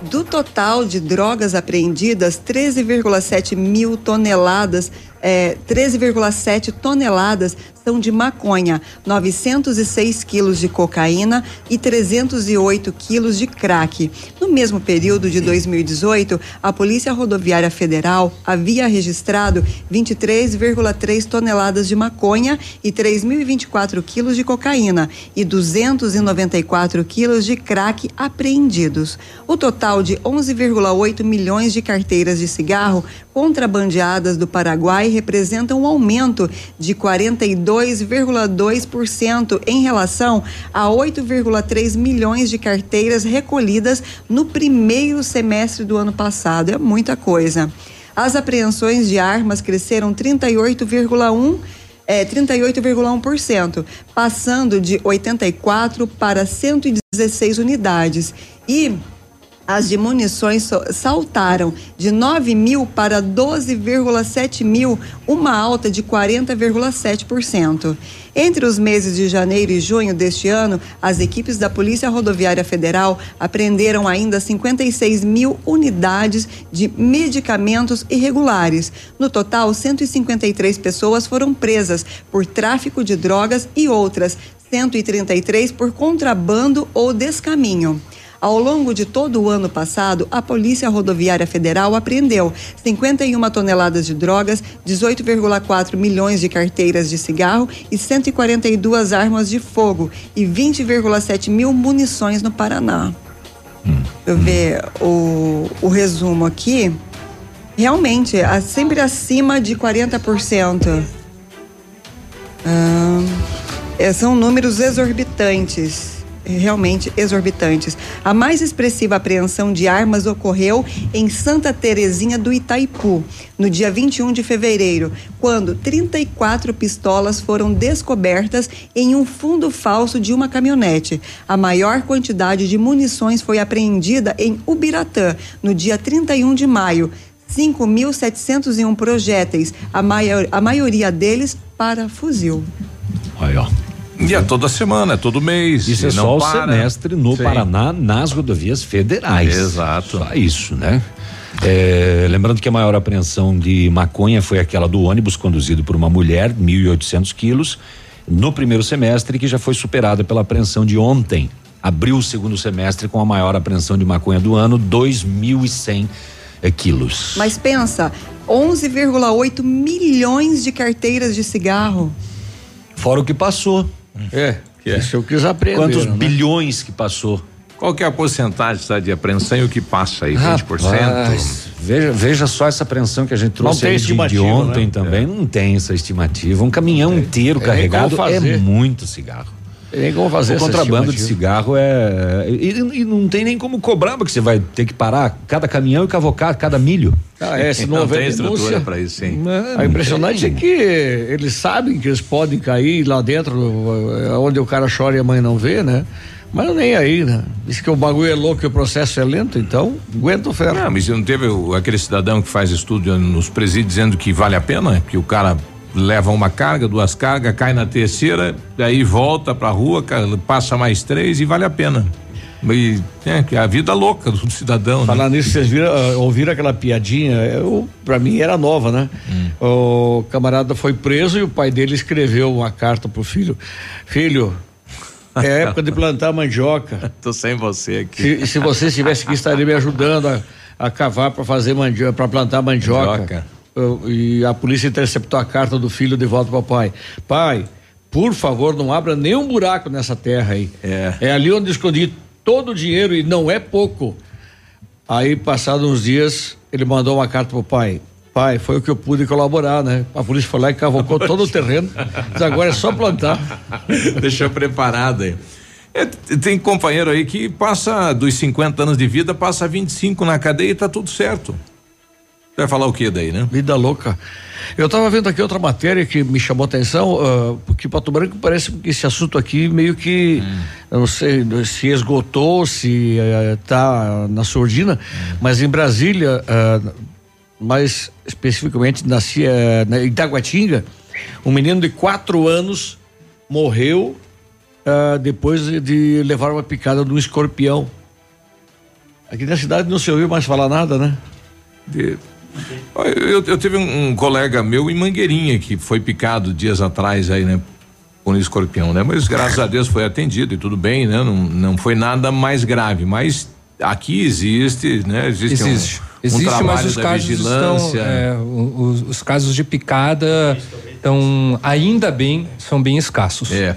Do total de drogas apreendidas, 13,7 mil toneladas, é, 13,7 toneladas são de maconha, 906 quilos de cocaína e 308 quilos de crack. No mesmo período de 2018, a Polícia Rodoviária Federal havia registrado 23,3 toneladas de maconha e 3.024 quilos de cocaína e 294 quilos de crack apreendidos. O total de 11,8 milhões de carteiras de cigarro contrabandeadas do Paraguai representa um aumento de 42,2% em relação a 8,3 milhões de carteiras recolhidas no primeiro semestre do ano passado. É muita coisa. As apreensões de armas cresceram 38,1 é, 38,1%, passando de 84 para 116 unidades. E as de munições saltaram de 9 mil para 12,7 mil, uma alta de 40,7%. Entre os meses de janeiro e junho deste ano, as equipes da Polícia Rodoviária Federal apreenderam ainda 56 mil unidades de medicamentos irregulares. No total, 153 pessoas foram presas por tráfico de drogas e outras 133 por contrabando ou descaminho. Ao longo de todo o ano passado, a Polícia Rodoviária Federal apreendeu 51 toneladas de drogas, 18,4 milhões de carteiras de cigarro e 142 armas de fogo e 20,7 mil munições no Paraná. Eu ver o, o resumo aqui. Realmente, sempre acima de 40%. Ah, é, são números exorbitantes, realmente exorbitantes. A mais expressiva apreensão de armas ocorreu em Santa Terezinha do Itaipu, no dia 21 de fevereiro, quando 34 pistolas foram descobertas em um fundo falso de uma caminhonete. A maior quantidade de munições foi apreendida em Ubiratã, no dia 31 de maio. 5.701 projéteis, a, maior, a maioria deles para fuzil. Aí, ó. E é toda semana, é todo mês. Isso e é só o semestre no Sim. Paraná, nas rodovias federais. Exato. Só isso, né? É, lembrando que a maior apreensão de maconha foi aquela do ônibus conduzido por uma mulher, 1.800 quilos, no primeiro semestre, que já foi superada pela apreensão de ontem. Abriu o segundo semestre com a maior apreensão de maconha do ano, 2.100 eh, quilos. Mas pensa, 11,8 milhões de carteiras de cigarro. Fora o que passou. É, é. isso é o que eles aprenderam. Quantos né? bilhões que passou? Qual que é a porcentagem tá, de apreensão e o que passa aí? 20%? Rapaz, veja, veja só essa apreensão que a gente trouxe tem de, de ontem né? também. Não tem essa estimativa. Um caminhão inteiro nem carregado é muito cigarro. Tem nem como fazer o contrabando de cigarro é. E, e não tem nem como cobrar, porque você vai ter que parar cada caminhão e cavocar cada milho. Ah, é, se não, Não houver tem estrutura para isso, sim. Não, A impressionante tem. é que eles sabem que eles podem cair lá dentro, onde o cara chora e a mãe não vê, né? Mas nem aí, né? Diz que o bagulho é louco e o processo é lento, então aguenta o ferro. Não, mas não teve aquele cidadão que faz estudo nos presídios dizendo que vale a pena? Que o cara leva uma carga, duas cargas, cai na terceira, daí volta pra rua, ca- passa mais três e vale a pena. E é, que é a vida louca do cidadão. né? Falar nisso, vocês viram, ah, ouviram aquela piadinha? Eu, pra mim era nova, né? O camarada foi preso e o pai dele escreveu uma carta pro filho. Filho, É época de plantar mandioca. [LAUGHS] Tô sem você aqui. Se, se você estivesse aqui, estaria me ajudando a, a cavar para fazer mandioca, para plantar mandioca. Mandioca. E a polícia interceptou a carta do filho de volta para o pai. Pai, por favor, não abra nenhum buraco nessa terra aí. É. ali onde escondi todo o dinheiro e não é pouco. Aí, passados uns dias, ele mandou uma carta pro pai. Pai, foi o que eu pude colaborar, né? A polícia foi lá e cavocou todo o terreno. Mas agora é só plantar. [LAUGHS] Deixou preparado aí. É, tem companheiro aí que passa dos 50 anos de vida, passa 25 na cadeia e tá tudo certo. Vai falar o que daí, né? Vida louca. Eu estava vendo aqui outra matéria que me chamou a atenção, ah, porque Pato Branco parece que esse assunto aqui meio que, eu não sei se esgotou, se está na surdina, mas em Brasília, ah, mais especificamente na, Cia- na em Itaguatinga, um menino de quatro anos morreu ah, depois de- levar uma picada de um escorpião. Aqui na cidade não se ouviu mais falar nada, né? De- Eu, eu tive um, um colega meu em Mangueirinha que foi picado dias atrás aí, né? Com um escorpião, né? Mas graças a Deus foi atendido e tudo bem, né? Não, não foi nada mais grave, mas aqui existe, né? Existe, um- Existe. um, Existe, trabalho mas os casos vigilância. estão. é, os, os casos de picada estão, ainda bem, são bem escassos. É.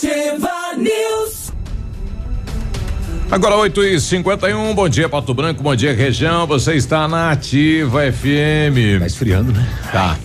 Ativa News. Agora 8 e 51 bom dia Pato Branco, bom dia região, você está na Ativa FM. Tá esfriando, né? Tá.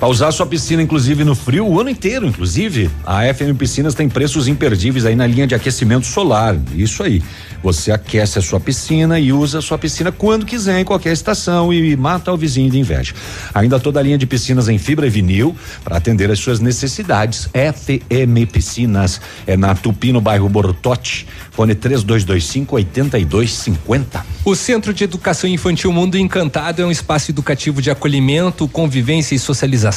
Para usar sua piscina, inclusive no frio, o ano inteiro, inclusive, a FM Piscinas tem preços imperdíveis aí na linha de aquecimento solar. Isso aí. Você aquece a sua piscina e usa a sua piscina quando quiser, em qualquer estação e mata o vizinho de inveja. Ainda toda a linha de piscinas em fibra e vinil para atender às suas necessidades. FM Piscinas é na Tupi, no bairro Bortote. Fone 3225 8250. O Centro de Educação Infantil Mundo Encantado é um espaço educativo de acolhimento, convivência e socialização.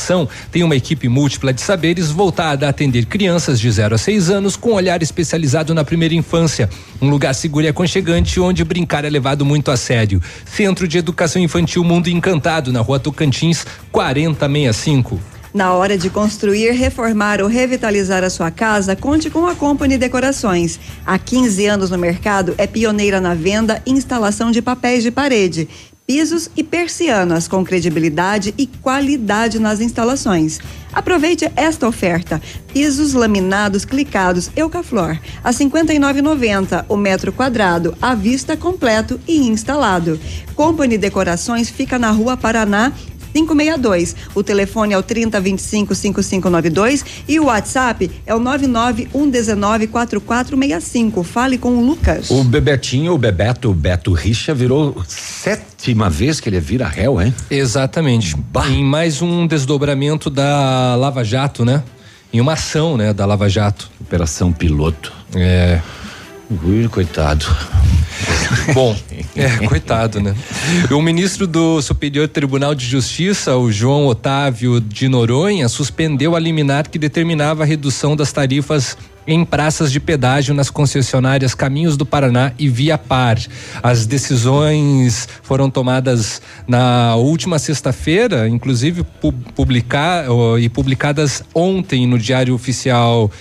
Tem uma equipe múltipla de saberes voltada a atender crianças de 0 a 6 anos com olhar especializado na primeira infância. Um lugar seguro e aconchegante onde brincar é levado muito a sério. Centro de Educação Infantil Mundo Encantado, na rua Tocantins, 4065. Na hora de construir, reformar ou revitalizar a sua casa, conte com a Company Decorações. Há 15 anos no mercado, é pioneira na venda e instalação de papéis de parede, pisos e persianas com credibilidade e qualidade nas instalações. Aproveite esta oferta. Pisos laminados clicados Eucaflor a R$ 59,90 o metro quadrado, à vista completo e instalado. Company Decorações fica na Rua Paraná 562. O telefone é o 3025 5592 e o WhatsApp é o 99119 4465. Fale com o Lucas. O Bebetinho, o Bebeto, o Beto Richa virou sétima vez que ele vira réu, hein? Exatamente. Em mais um desdobramento da Lava Jato, né? Em uma ação, né, da Lava Jato. Operação Piloto. É. Ui, coitado. [LAUGHS] Bom, é, coitado, né? O ministro do Superior Tribunal de Justiça, o João Otávio de Noronha, suspendeu a liminar que determinava a redução das tarifas em praças de pedágio nas concessionárias Caminhos do Paraná e Via Par. As decisões foram tomadas na última sexta-feira, inclusive pu- publicar e publicadas ontem no Diário Oficial,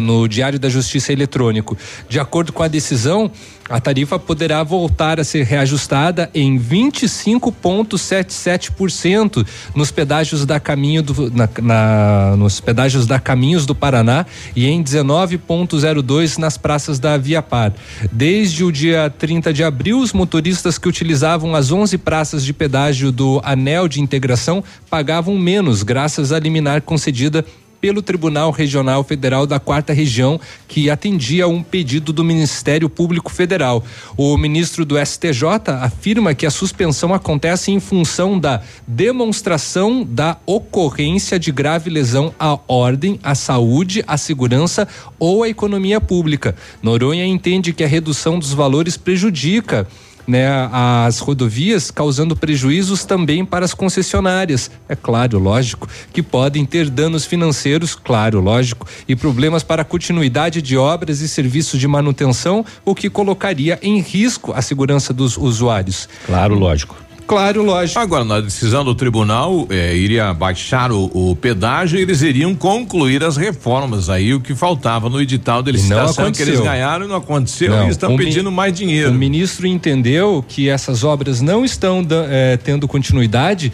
no Diário da Justiça Eletrônico. De acordo com a decisão, a tarifa poderá voltar a ser reajustada em 25,77% nos pedágios da Caminho do, na- na- nos pedágios da Caminhos do Paraná e em 19,02 nas praças da Via Par. Desde o dia 30 de abril, os motoristas que utilizavam as 11 praças de pedágio do Anel de Integração pagavam menos, graças à liminar concedida pelo Tribunal Regional Federal da Quarta Região, que atendia a um pedido do Ministério Público Federal. O ministro do STJ afirma que a suspensão acontece em função da demonstração da ocorrência de grave lesão à ordem, à saúde, à segurança ou à economia pública. Noronha entende que a redução dos valores prejudica né, as rodovias, causando prejuízos também para as concessionárias. É claro, lógico, que podem ter danos financeiros, claro, lógico, e problemas para a continuidade de obras e serviços de manutenção, o que colocaria em risco a segurança dos usuários. Claro, lógico. Claro, lógico. Agora, na decisão do tribunal, eh, iria baixar o, o pedágio e eles iriam concluir as reformas. Aí o que faltava no edital de licitação que eles ganharam não aconteceu Não, e estão o pedindo mais dinheiro. O ministro entendeu que essas obras não estão eh, tendo continuidade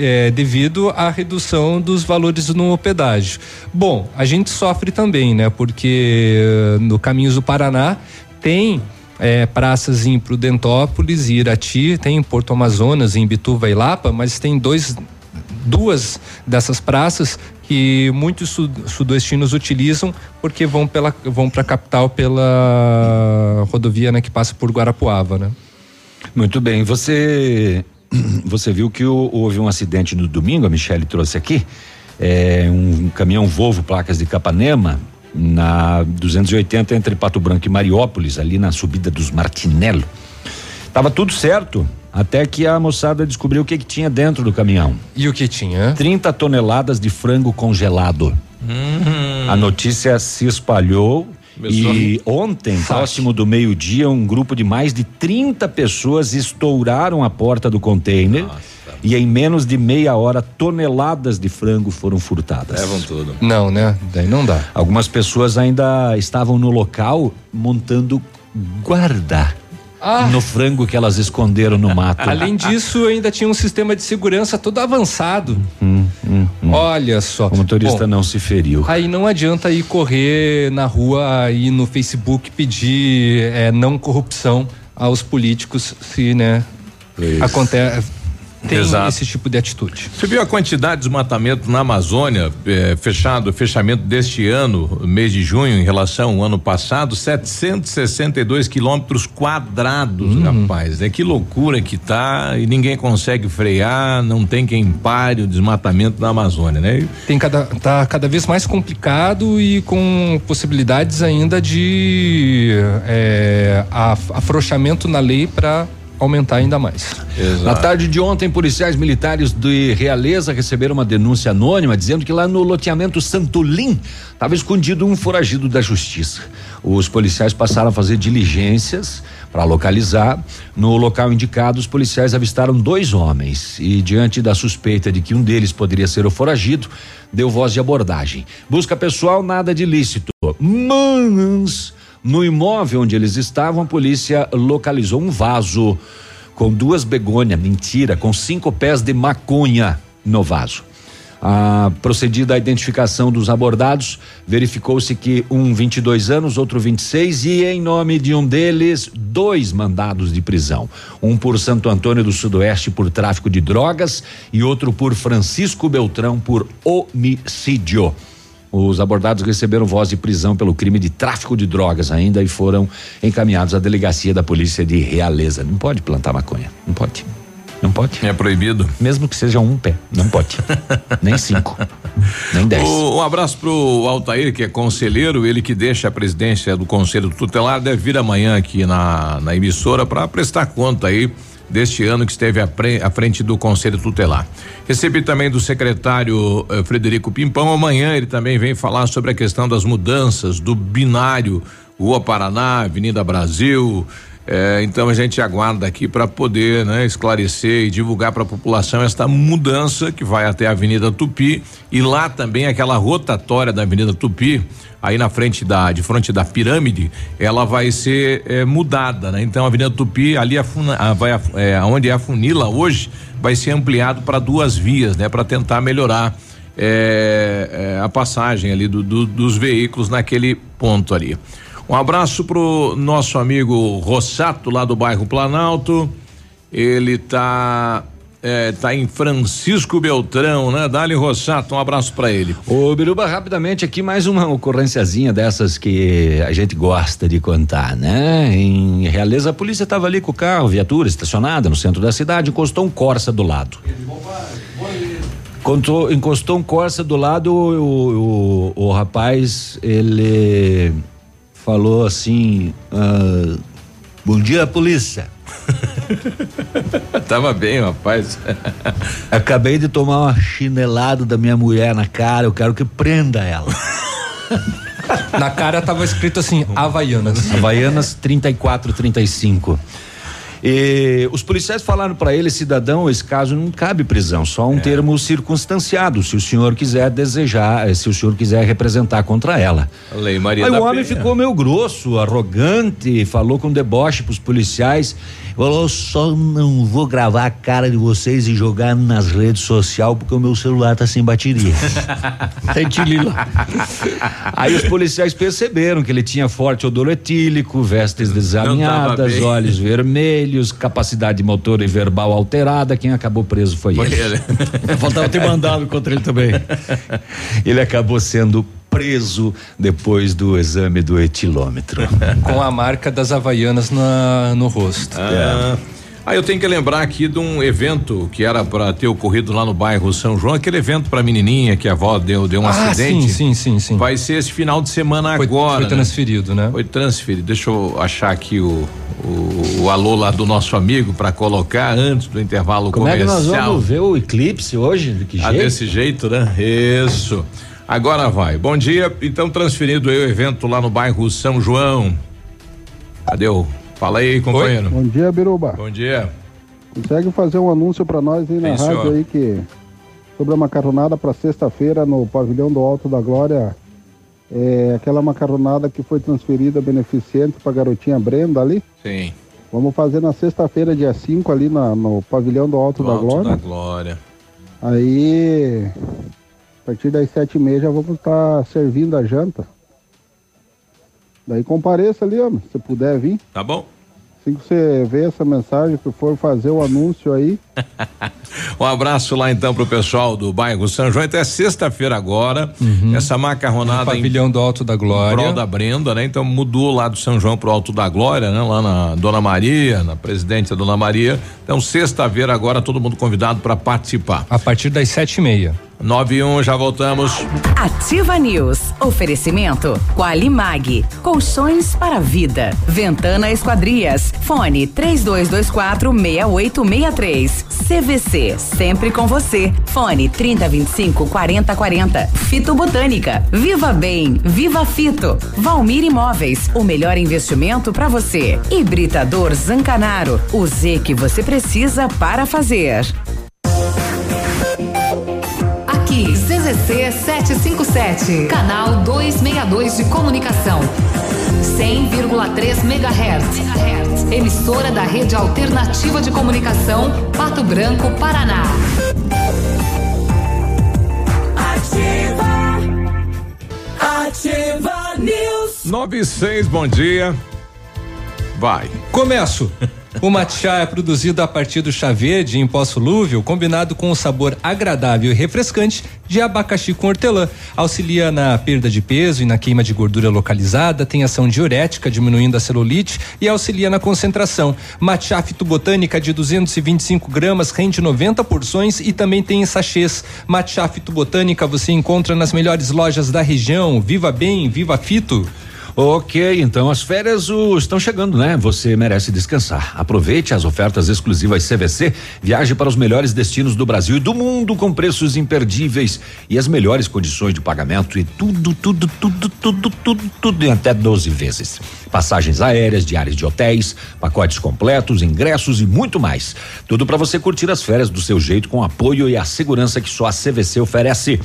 eh, devido à redução dos valores no pedágio. Bom, a gente sofre também, né? Porque eh, no Caminhos do Paraná tem eh, praças em Prudentópolis e Irati, tem em Porto Amazonas, em Bituva e Lapa, mas tem dois duas dessas praças que muitos sud- sudoestinos utilizam porque vão pela vão para a capital pela rodovia né, que passa por Guarapuava, né? Muito bem, você [CLEARS THROAT] você viu que houve um acidente no domingo, a Michele trouxe aqui, é, um caminhão Volvo placas de Capanema na 280 entre Pato Branco e Mariópolis, ali na subida dos Martinello. Tava tudo certo, até que a moçada descobriu o que, que tinha dentro do caminhão. E o que tinha? 30 toneladas de frango congelado. A notícia se espalhou Começou e ontem, próximo do meio-dia, um grupo de mais de 30 pessoas estouraram a porta do container e em menos de meia hora toneladas de frango foram furtadas. Levam tudo. Não, né? Daí não dá. Algumas pessoas ainda estavam no local montando guarda Ah. no frango que elas esconderam no mato. [LAUGHS] Além disso, ainda tinha um sistema de segurança todo avançado. Hum, hum, hum. Olha só. O motorista Bom, não se feriu. Aí não adianta ir correr na rua e no Facebook pedir eh, não corrupção aos políticos se, né, acontece tem Exato. esse tipo de atitude. Você viu a quantidade de desmatamento na Amazônia, eh, fechado, fechamento deste ano, mês de junho, em relação ao ano passado, 762 quilômetros quadrados, rapaz. É que loucura que tá e ninguém consegue frear, não tem quem pare o desmatamento na Amazônia, né? Tem cada, tá cada vez mais complicado e com possibilidades ainda de eh, af- afrouxamento na lei para aumentar ainda mais. Na tarde de ontem, policiais militares de Realeza receberam uma denúncia anônima dizendo que lá no loteamento Santolim estava escondido um foragido da justiça. Os policiais passaram a fazer diligências para localizar. No local indicado, os policiais avistaram dois homens e, diante da suspeita de que um deles poderia ser o foragido, deu voz de abordagem. Busca pessoal, nada de ilícito. Mas. No imóvel onde eles estavam, a polícia localizou um vaso com duas begônias, mentira, com cinco pés de maconha no vaso. A procedida a identificação dos abordados, verificou-se que um 22 anos, outro 26 e em nome de um deles, dois mandados de prisão. Um por Santo Antônio do Sudoeste por tráfico de drogas e outro por Francisco Beltrão por homicídio. Os abordados receberam voz de prisão pelo crime de tráfico de drogas ainda e foram encaminhados à delegacia da polícia de Realeza. Não pode plantar maconha, não pode. Não pode. É proibido. Mesmo que seja um pé, não pode. [LAUGHS] Nem cinco, nem dez. O- um abraço pro Altair, que é conselheiro, ele que deixa a presidência do Conselho Tutelar, deve vir amanhã aqui na, na emissora para prestar conta aí deste ano que esteve à, pre- à frente do Conselho Tutelar. Recebi também do secretário eh, Frederico Pimpão, amanhã ele também vem falar sobre a questão das mudanças do binário Rua Paraná, Avenida Brasil, é, então a gente aguarda aqui para poder né, esclarecer e divulgar para a população esta mudança que vai até a Avenida Tupi e lá também aquela rotatória da Avenida Tupi aí na frente da de frente da pirâmide ela vai ser é, mudada né? então a Avenida Tupi ali a funa, a, vai a, é, onde é a funila hoje vai ser ampliado para duas vias né para tentar melhorar é, é, a passagem ali do- do- dos veículos naquele ponto ali. Um abraço pro nosso amigo Rossato lá do bairro Planalto. Ele tá é, tá em Francisco Beltrão, né? Dali Rossato, um abraço para ele. Ô, Biruba, rapidamente aqui mais uma ocorrênciazinha dessas que a gente gosta de contar, né? Em Realeza, a polícia tava ali com o carro, viatura estacionada no centro da cidade, encostou um Corsa do lado. Contou, encostou um Corsa do lado, o, o, o rapaz, ele falou assim, ah, bom dia polícia. [LAUGHS] Tava bem, rapaz. [LAUGHS] Acabei de tomar uma chinelada da minha mulher na cara, eu quero que prenda ela. Na cara tava escrito assim, Havaianas. Havaianas 34, 35. E os policiais falaram para ele, cidadão, esse caso não cabe prisão, só um termo circunstanciado, se o senhor quiser desejar, eh, se o senhor quiser representar contra ela. Lei Maria Aí o homem Penha. ficou meio grosso, arrogante, falou com deboche pros policiais. Falou, só não vou gravar a cara de vocês e jogar nas redes sociais porque o meu celular tá sem bateria. [LAUGHS] Tilila. Aí os policiais perceberam que ele tinha forte odor etílico, vestes desalinhadas, olhos vermelhos, capacidade motor e verbal alterada. Quem acabou preso foi, Foi ele. ele. Faltava ter mandado contra ele também. Ele acabou sendo preso depois do exame do etilômetro. Com a marca das Havaianas na, no rosto. Ah, Aí eu tenho que lembrar aqui de um evento que era para ter ocorrido lá no bairro São João, aquele evento para menininha que a avó deu, deu um Ah, acidente. sim, sim, sim, sim. Vai ser esse final de semana Foi- agora. foi transferido, né? Foi transferido. Deixa eu achar aqui o, o, o alô lá do nosso amigo para colocar antes do intervalo Como é que nós comercial. vamos ver o eclipse hoje? De que Ah, jeito? desse jeito, né? Isso. Agora vai. Bom dia. Então, transferido aí o evento lá no bairro São João. Cadê o? Fala aí, companheiro. Bom dia, Biruba. Bom dia. Consegue fazer um anúncio para nós aí na Sim, rádio senhor. aí que sobre a macarronada para sexta-feira no pavilhão do Alto da Glória. É aquela macarronada que foi transferida beneficente para garotinha Brenda ali. Sim. Vamos fazer na sexta-feira, dia 5, ali na- no pavilhão do Alto, da Alto Glória. da Glória. Aí, a partir das sete e meia já vamos estar servindo a janta. Daí compareça ali, homem, se puder vir. Tá bom? Assim que você vê essa mensagem, que for fazer o anúncio aí, [LAUGHS] Um abraço lá então pro pessoal do bairro São João. Até sexta-feira agora. Essa macarronada No pavilhão do Alto da Glória. Prol da Brenda, né? Então mudou lá do São João pro Alto da Glória, né? Lá na Dona Maria, na presidente Dona Maria. Então sexta-feira agora todo mundo convidado para participar. A partir das sete e meia. Nove e um, já voltamos. Ativa News. Oferecimento Qualimag. Colchões para a vida. Ventana Esquadrias. Fone 3224 6863. CVC. Sempre com você. Fone 3025 4040. Fito Botânica. Viva Bem. Viva Fito. Valmir Imóveis. O melhor investimento para você. Hibridador Zancanaro. O Z que você precisa para fazer. Aqui, CZC 757, canal 262 de comunicação. 100,3 MHz. Emissora da Rede Alternativa de Comunicação, Pato Branco, Paraná. Ativa. Ativa News. Nove e seis, bom dia. Vai. Começo. O matcha é produzido a partir do chá verde em pó solúvel, combinado com o sabor agradável e refrescante de abacaxi com hortelã. Auxilia na perda de peso e na queima de gordura localizada, tem ação diurética, diminuindo a celulite e auxilia na concentração. Matcha fitobotânica de 225 gramas rende 90 porções e também tem em sachês. Matcha fitobotânica você encontra nas melhores lojas da região. Viva Bem, Viva Fito. Ok, então as férias uh, estão chegando, né? Você merece descansar. Aproveite as ofertas exclusivas CVC, viaje para os melhores destinos do Brasil e do mundo com preços imperdíveis e as melhores condições de pagamento e tudo, tudo, tudo, tudo, tudo, tudo em até 12 vezes. Passagens aéreas, diárias de hotéis, pacotes completos, ingressos e muito mais. Tudo para você curtir as férias do seu jeito com apoio e a segurança que só a CVC oferece.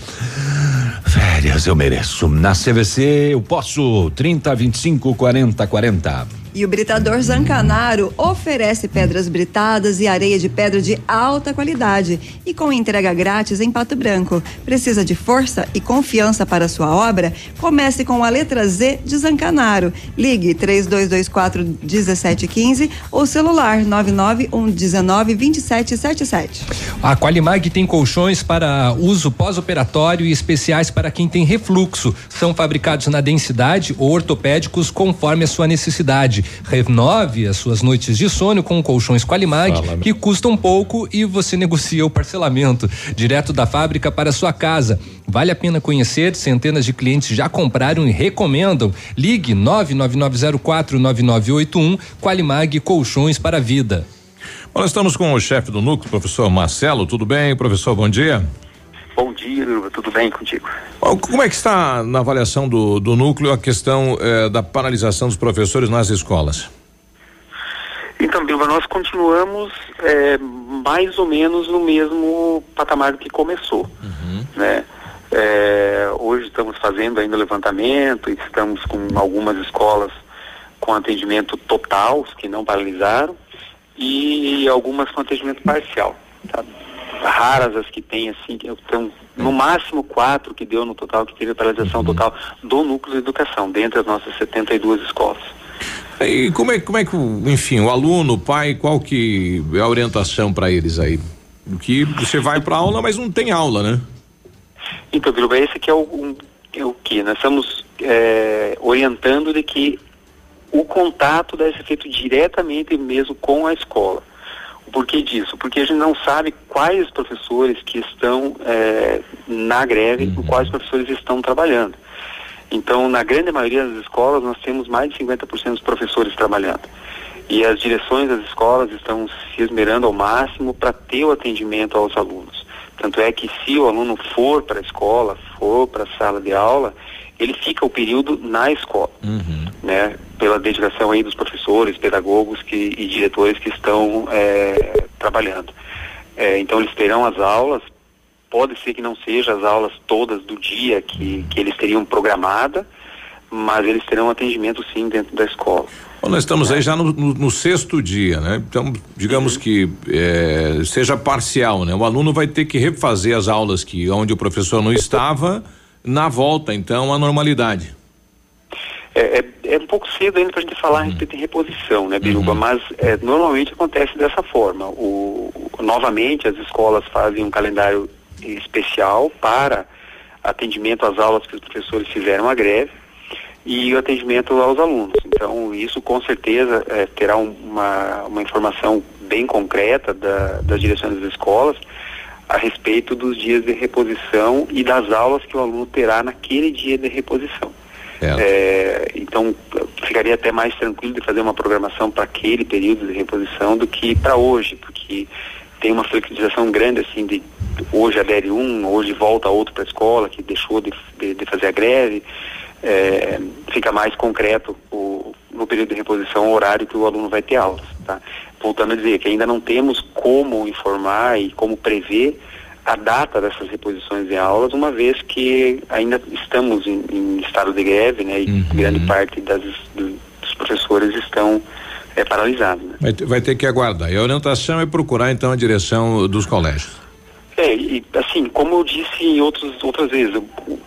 Férias eu mereço. Na CVC eu posso. 30, 25, 40, 40. E o Britador Zancanaro oferece pedras britadas e areia de pedra de alta qualidade e com entrega grátis em Pato Branco. Precisa de força e confiança para sua obra? Comece com a letra Z de Zancanaro. Ligue 3224 1715 ou celular 99119 2777. A Qualimag tem colchões para uso pós-operatório e especiais para quem tem refluxo. São fabricados na densidade ou ortopédicos conforme a sua necessidade. Renove as suas noites de sono com colchões Qualimag Fala, que custam pouco e você negocia o parcelamento direto da fábrica para sua casa. Vale a pena conhecer, centenas de clientes já compraram e recomendam. Ligue 999049981 Qualimag Colchões para a Vida. Bom, nós estamos com o chefe do núcleo, professor Marcelo. Tudo bem, professor? Bom dia. Bom dia, tudo bem contigo? Como é que está na avaliação do, do núcleo a questão eh, da paralisação dos professores nas escolas? Então, Biruba, nós continuamos é, mais ou menos no mesmo patamar que começou, né? É, hoje estamos fazendo ainda levantamento, e estamos com algumas escolas com atendimento total, que não paralisaram, e algumas com atendimento parcial. Tá? Raras as que tem assim, que estão no máximo quatro que deu no total, que teve paralisação total do núcleo de educação, dentre as nossas 72 escolas. E como é, como é que, enfim, o aluno, o pai, qual que é a orientação para eles aí? Que você vai para aula, mas não tem aula, né? Então, Biruba, esse que é o, um- é o que? Nós estamos é, orientando de que o contato deve ser feito diretamente mesmo com a escola. O porquê disso? Porque a gente não sabe quais professores que estão é, na greve e quais professores estão trabalhando. Então, na grande maioria das escolas, nós temos mais de 50% dos professores trabalhando. E as direções das escolas estão se esmerando ao máximo para ter o atendimento aos alunos. Tanto é que se o aluno for para a escola, for para a sala de aula, ele fica o período na escola, né? Pela dedicação aí dos professores, pedagogos que, e diretores que estão eh, trabalhando. Eh, então eles terão as aulas, pode ser que não sejam as aulas todas do dia que, que eles teriam programada, mas eles terão atendimento sim dentro da escola. Bom, nós estamos aí já no, no- no sexto dia, né? Então, digamos que eh, seja parcial, né? O aluno vai ter que refazer as aulas que onde o professor não estava na volta, então, à normalidade. É, é, é um pouco cedo ainda para a gente falar a respeito de reposição, né, Biruba? Mas é, normalmente acontece dessa forma. O, o- novamente, as escolas fazem um calendário especial para atendimento às aulas que os professores fizeram a greve e o atendimento aos alunos. Então, isso com certeza é, terá um- uma, uma informação bem concreta da, das direções das escolas a respeito dos dias de reposição e das aulas que o aluno terá naquele dia de reposição. É, então, ficaria até mais tranquilo de fazer uma programação para aquele período de reposição do que para hoje, porque tem uma flexibilização grande, assim, de hoje adere um, hoje volta outro para a escola, que deixou de, de- de fazer a greve. É, fica mais concreto o, no período de reposição o horário que o aluno vai ter aulas. Tá? Voltando a dizer que ainda não temos como informar e como prever a data dessas reposições de aulas, uma vez que ainda estamos em, em estado de greve, né? E grande parte das, do- dos professores estão é, paralisados. Né? Vai, ter- vai ter que aguardar. E a orientação é procurar, então, a direção dos colégios. É, e assim, como eu disse em outros, outras vezes, o-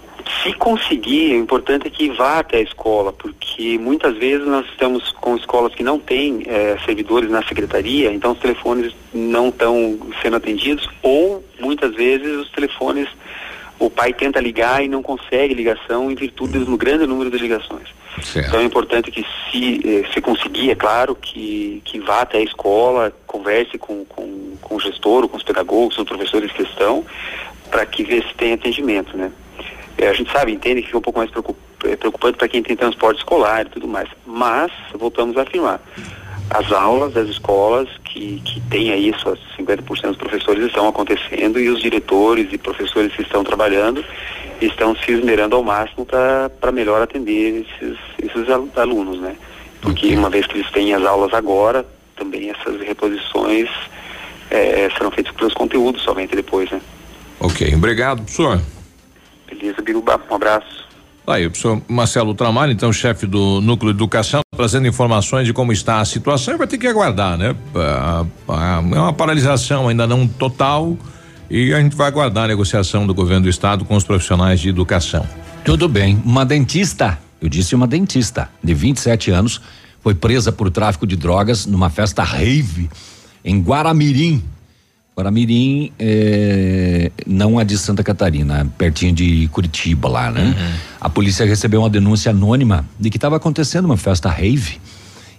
se conseguir, o importante é que vá até a escola, porque muitas vezes nós estamos com escolas que não têm eh, servidores na secretaria, então os telefones não estão sendo atendidos, ou muitas vezes os telefones, o pai tenta ligar e não consegue ligação em virtude do grande número de ligações. Então é importante que se, eh, se conseguir, é claro, que, que vá até a escola, converse com, com, com o gestor, com os pedagogos, com os professores que estão, para que vê se tem atendimento, né? Eh, a gente sabe, entende que fica um pouco mais eh, preocupante para quem tem transporte escolar e tudo mais. Mas, voltamos a afirmar, as aulas das escolas que, que têm aí suas 50% dos professores estão acontecendo e os diretores e professores que estão trabalhando estão se esmerando ao máximo para melhor atender esses, esses al- alunos, né? Porque uma vez que eles têm as aulas agora, também essas reposições eh, serão feitas pelos conteúdos somente depois, né? Ok, obrigado, professor. Beleza, Biruba, um abraço. Tá Aí, o professor Marcelo Tramalho, então, chefe do Núcleo de Educação. trazendo informações de como está a situação e vai ter que aguardar, né? Ah, ah, É uma paralisação ainda não total e a gente vai aguardar a negociação do governo do estado com os profissionais de educação. Tudo bem. Uma dentista, eu disse uma dentista, de 27 anos, foi presa por tráfico de drogas numa festa rave em Guaramirim. Guaramirim, é, não a de Santa Catarina, pertinho de Curitiba lá, né? A polícia recebeu uma denúncia anônima de que estava acontecendo uma festa rave.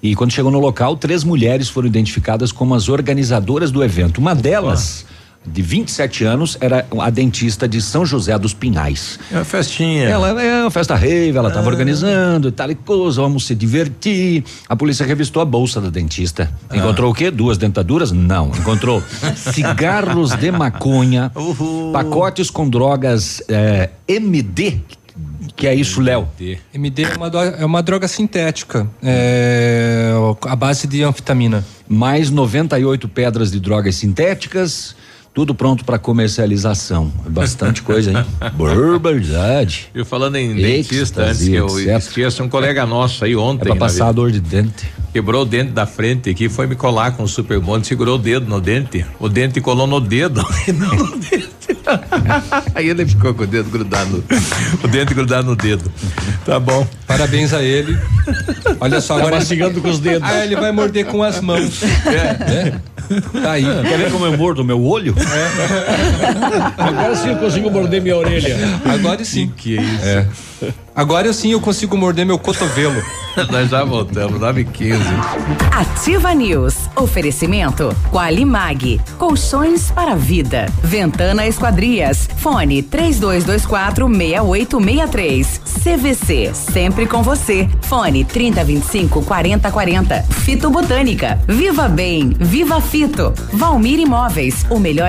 E quando chegou no local, três mulheres foram identificadas como as organizadoras do evento. Uma delas, de 27 anos, era a dentista de São José dos Pinhais. É uma festinha. Ela é uma festa rave, ela estava organizando, tal e coisa, vamos se divertir. A polícia revistou a bolsa da dentista. Encontrou o quê? Duas dentaduras? Não. Encontrou [LAUGHS] cigarros de maconha, pacotes com drogas eh, MD. Que é isso, Léo? MD é uma, é uma droga sintética, é, a base de anfetamina. Mais 98 pedras de drogas sintéticas, tudo pronto para comercialização. É bastante coisa, hein? [LAUGHS] Barbaridade. Eu falando em dentista, antes que eu etc. esqueça, um colega nosso aí ontem. É pra passar dor de dente. Quebrou o dente da frente aqui, foi me colar com o super bonde, segurou o dedo no dente. O dente colou no dedo. [LAUGHS] e não no dente. [LAUGHS] Aí ele ficou com o dedo grudado. O dente grudado no dedo. Tá bom. Parabéns a ele. Olha só, Tá agora. mastigando com os dedos. Ah, ele vai morder com as mãos. É. Tá aí. Quer ver como eu mordo o meu olho? [LAUGHS] Agora sim eu consigo morder minha orelha. Agora sim. Que é isso? Agora sim eu consigo morder meu cotovelo. [LAUGHS] Nós já voltamos, 9 h 15 Ativa News. Oferecimento Qualimag. Colchões para vida. Ventana Esquadrias. Fone 3224 6863. CVC. Sempre com você. Fone 3025 4040. Fito Botânica. Viva Bem. Viva Fito. Valmir Imóveis. O melhor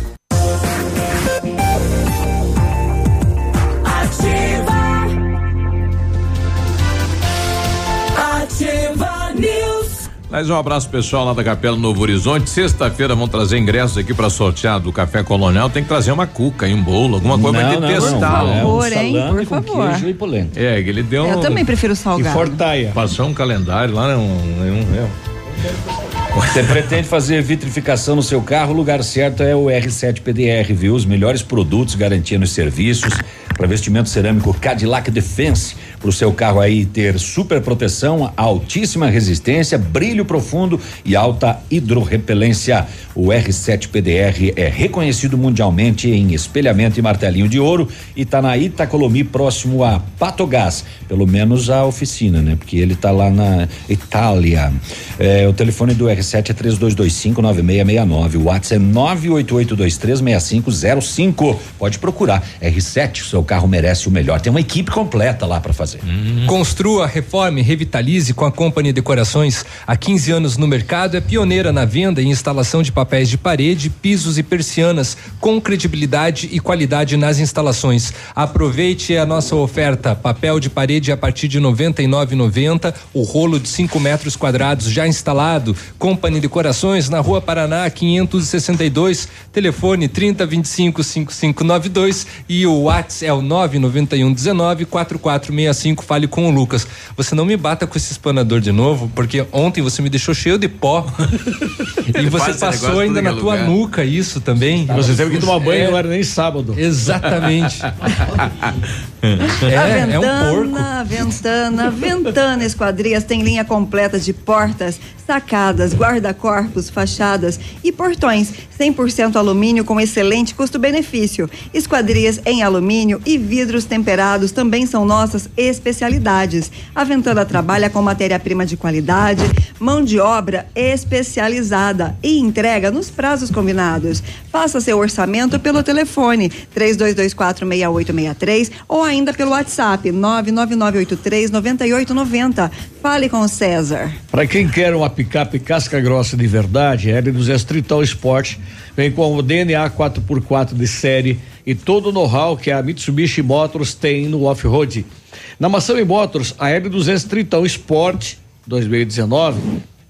Mais um abraço pessoal lá da Capela Novo Horizonte. Sexta-feira vão trazer ingressos aqui para sortear do Café Colonial. Tem que trazer uma cuca e um bolo, alguma coisa pra Não, gente não, testar. não, é um Por, hein? Por com favor. queijo e polenta. É, que ele deu Eu um- também prefiro salgado. Fortaia. Passou um calendário lá, um, um, é. Você pretende fazer vitrificação no seu carro? O lugar certo é o R7 PDR, viu? Os melhores produtos garantindo os serviços. Revestimento cerâmico Cadillac Defense para o seu carro aí ter super proteção, altíssima resistência, brilho profundo e alta hidrorrepelência. O R7 PDR é reconhecido mundialmente em espelhamento e martelinho de ouro e está na Itacolomi próximo a Patogás, pelo menos a oficina, né? Porque ele está lá na Itália. É, o telefone do R7 é 3225 9669. O WhatsApp é 988236505. Pode procurar. R7, o seu carro merece o melhor. Tem uma equipe completa lá para fazer. Construa, reforme, revitalize com a Company Decorações. Há 15 anos no mercado, é pioneira na venda e instalação de papéis de parede, pisos e persianas, com credibilidade e qualidade nas instalações. Aproveite a nossa oferta: papel de parede a partir de R$ 99,90, o rolo de 5 metros quadrados já instalado. Company Decorações na Rua Paraná 562, telefone 3025 5592 e o WhatsApp é o 991 19 4465. Fale com o Lucas. Você não me bata com esse espanador de novo, porque ontem você me deixou cheio de pó. [LAUGHS] e você passou ainda na tua lugar. nuca isso também. Você teve que tomar banho, É, não era nem sábado. Exatamente. A [LAUGHS] é, é um porco. Ventana, Ventana, Ventana Esquadrias tem linha completa de portas, sacadas, guarda-corpos, fachadas e portões 100% alumínio com excelente custo-benefício. Esquadrias em alumínio e vidros temperados também são nossas especialidades. A Ventana trabalha com matéria-prima de qualidade, mão de obra especializada e entrega nos prazos combinados. Faça seu orçamento pelo telefone 32246863 ou ainda pelo WhatsApp 999839890. Fale com o César. Para quem quer uma picape casca grossa de verdade, a L200 Triton Sport vem com o DNA 4x4 de série e todo o know-how que a Mitsubishi Motors tem no off-road. Na Massami Motors, a L200 Triton Sport 2019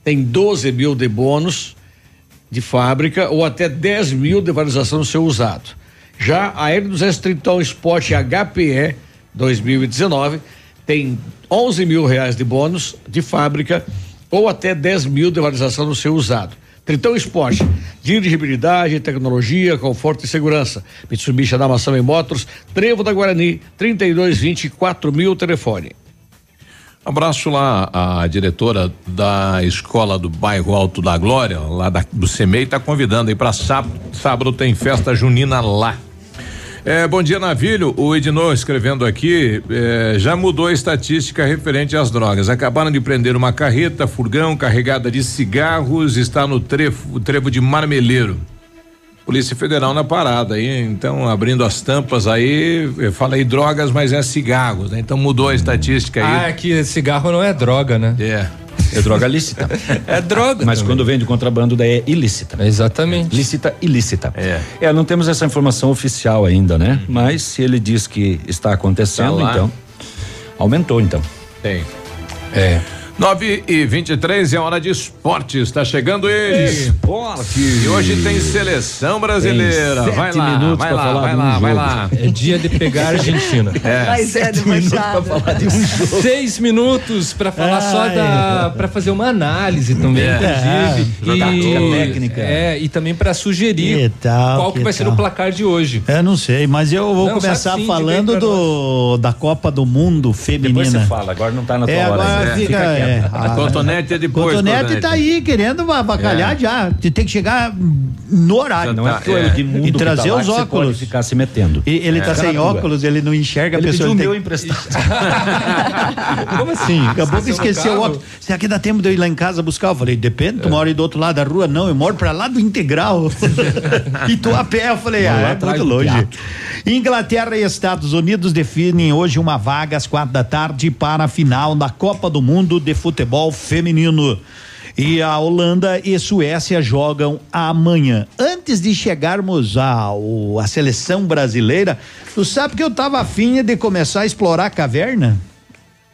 tem 12 mil de bônus de fábrica ou até 10 mil de valorização no seu usado. Já a L200 Tritão Sport HPE 2019 tem 11 mil reais de bônus de fábrica ou até 10 mil de valorização no seu usado. Tritão Sport, dirigibilidade, tecnologia, conforto e segurança. Mitsubishi da Mação e Motos, Trevo da Guarani, 3224 mil telefone. Abraço lá a diretora da escola do bairro Alto da Glória, lá da, do CEMEI, está convidando aí para sábado. Sábado tem festa junina lá. É, bom dia, Navilho. O Ednor escrevendo aqui, é, já mudou a estatística referente às drogas. Acabaram de prender uma carreta, furgão carregada de cigarros, está no trevo, trevo de Marmeleiro. Polícia Federal na parada aí, então abrindo as tampas aí, eu falei drogas, mas é cigarros, né? Então mudou a estatística aí. Ah, é que cigarro não é droga, né? É. É droga lícita. é droga. Mas também. quando vem de contrabando, daí é ilícita. Exatamente. Lícita, ilícita. É. É, não temos essa informação oficial ainda, né? Mas se ele diz que está acontecendo, Tá então. Aumentou, então. Tem. É. 9 e 23 é hora de esporte. Está chegando ele. Esporte. E hoje tem seleção brasileira. Tem vai lá, minutos vai lá, falar vai de um lá, vai jogo. lá. É dia de pegar a [LAUGHS] Argentina. É. Mas é debochado. [LAUGHS] Seis minutos pra falar só Ai. da. pra fazer uma análise também, É. inclusive. Tática e, técnica. É, e também pra sugerir Que tal, qual que, que vai ser tal. o placar de hoje. Eu não sei, mas eu vou Não, começar sim, falando do da Copa do Mundo Depois você feminina. fala, agora não tá na tua É, hora. agora ainda. fica, quieto. É, A a- cotonete é depois. Cotonete tá aí querendo abacalhar É. já. Tem que chegar no horário. Não é Tá, porque o é. Edmundo E que trazer tá os óculos. ficar se metendo. E ele tá Fica sem óculos, ele não enxerga Ele a pessoa. pediu o ele meu tem- emprestado. [LAUGHS] Como assim? Acabou que Esqueceu no esqueceu o óculos. Será que dá tempo de eu ir lá em casa buscar? Eu falei, depende, tu mora aí do outro lado da rua? Não, eu moro pra lá do Integral. [LAUGHS] e tu a pé. Eu falei, ah, é muito longe. Inglaterra e Estados Unidos definem hoje uma vaga às quatro da tarde para a final da Copa do Mundo de Futebol Feminino. E a Holanda e Suécia jogam amanhã. Antes de chegarmos ao a seleção brasileira, tu sabe que eu tava afim de começar a explorar a caverna?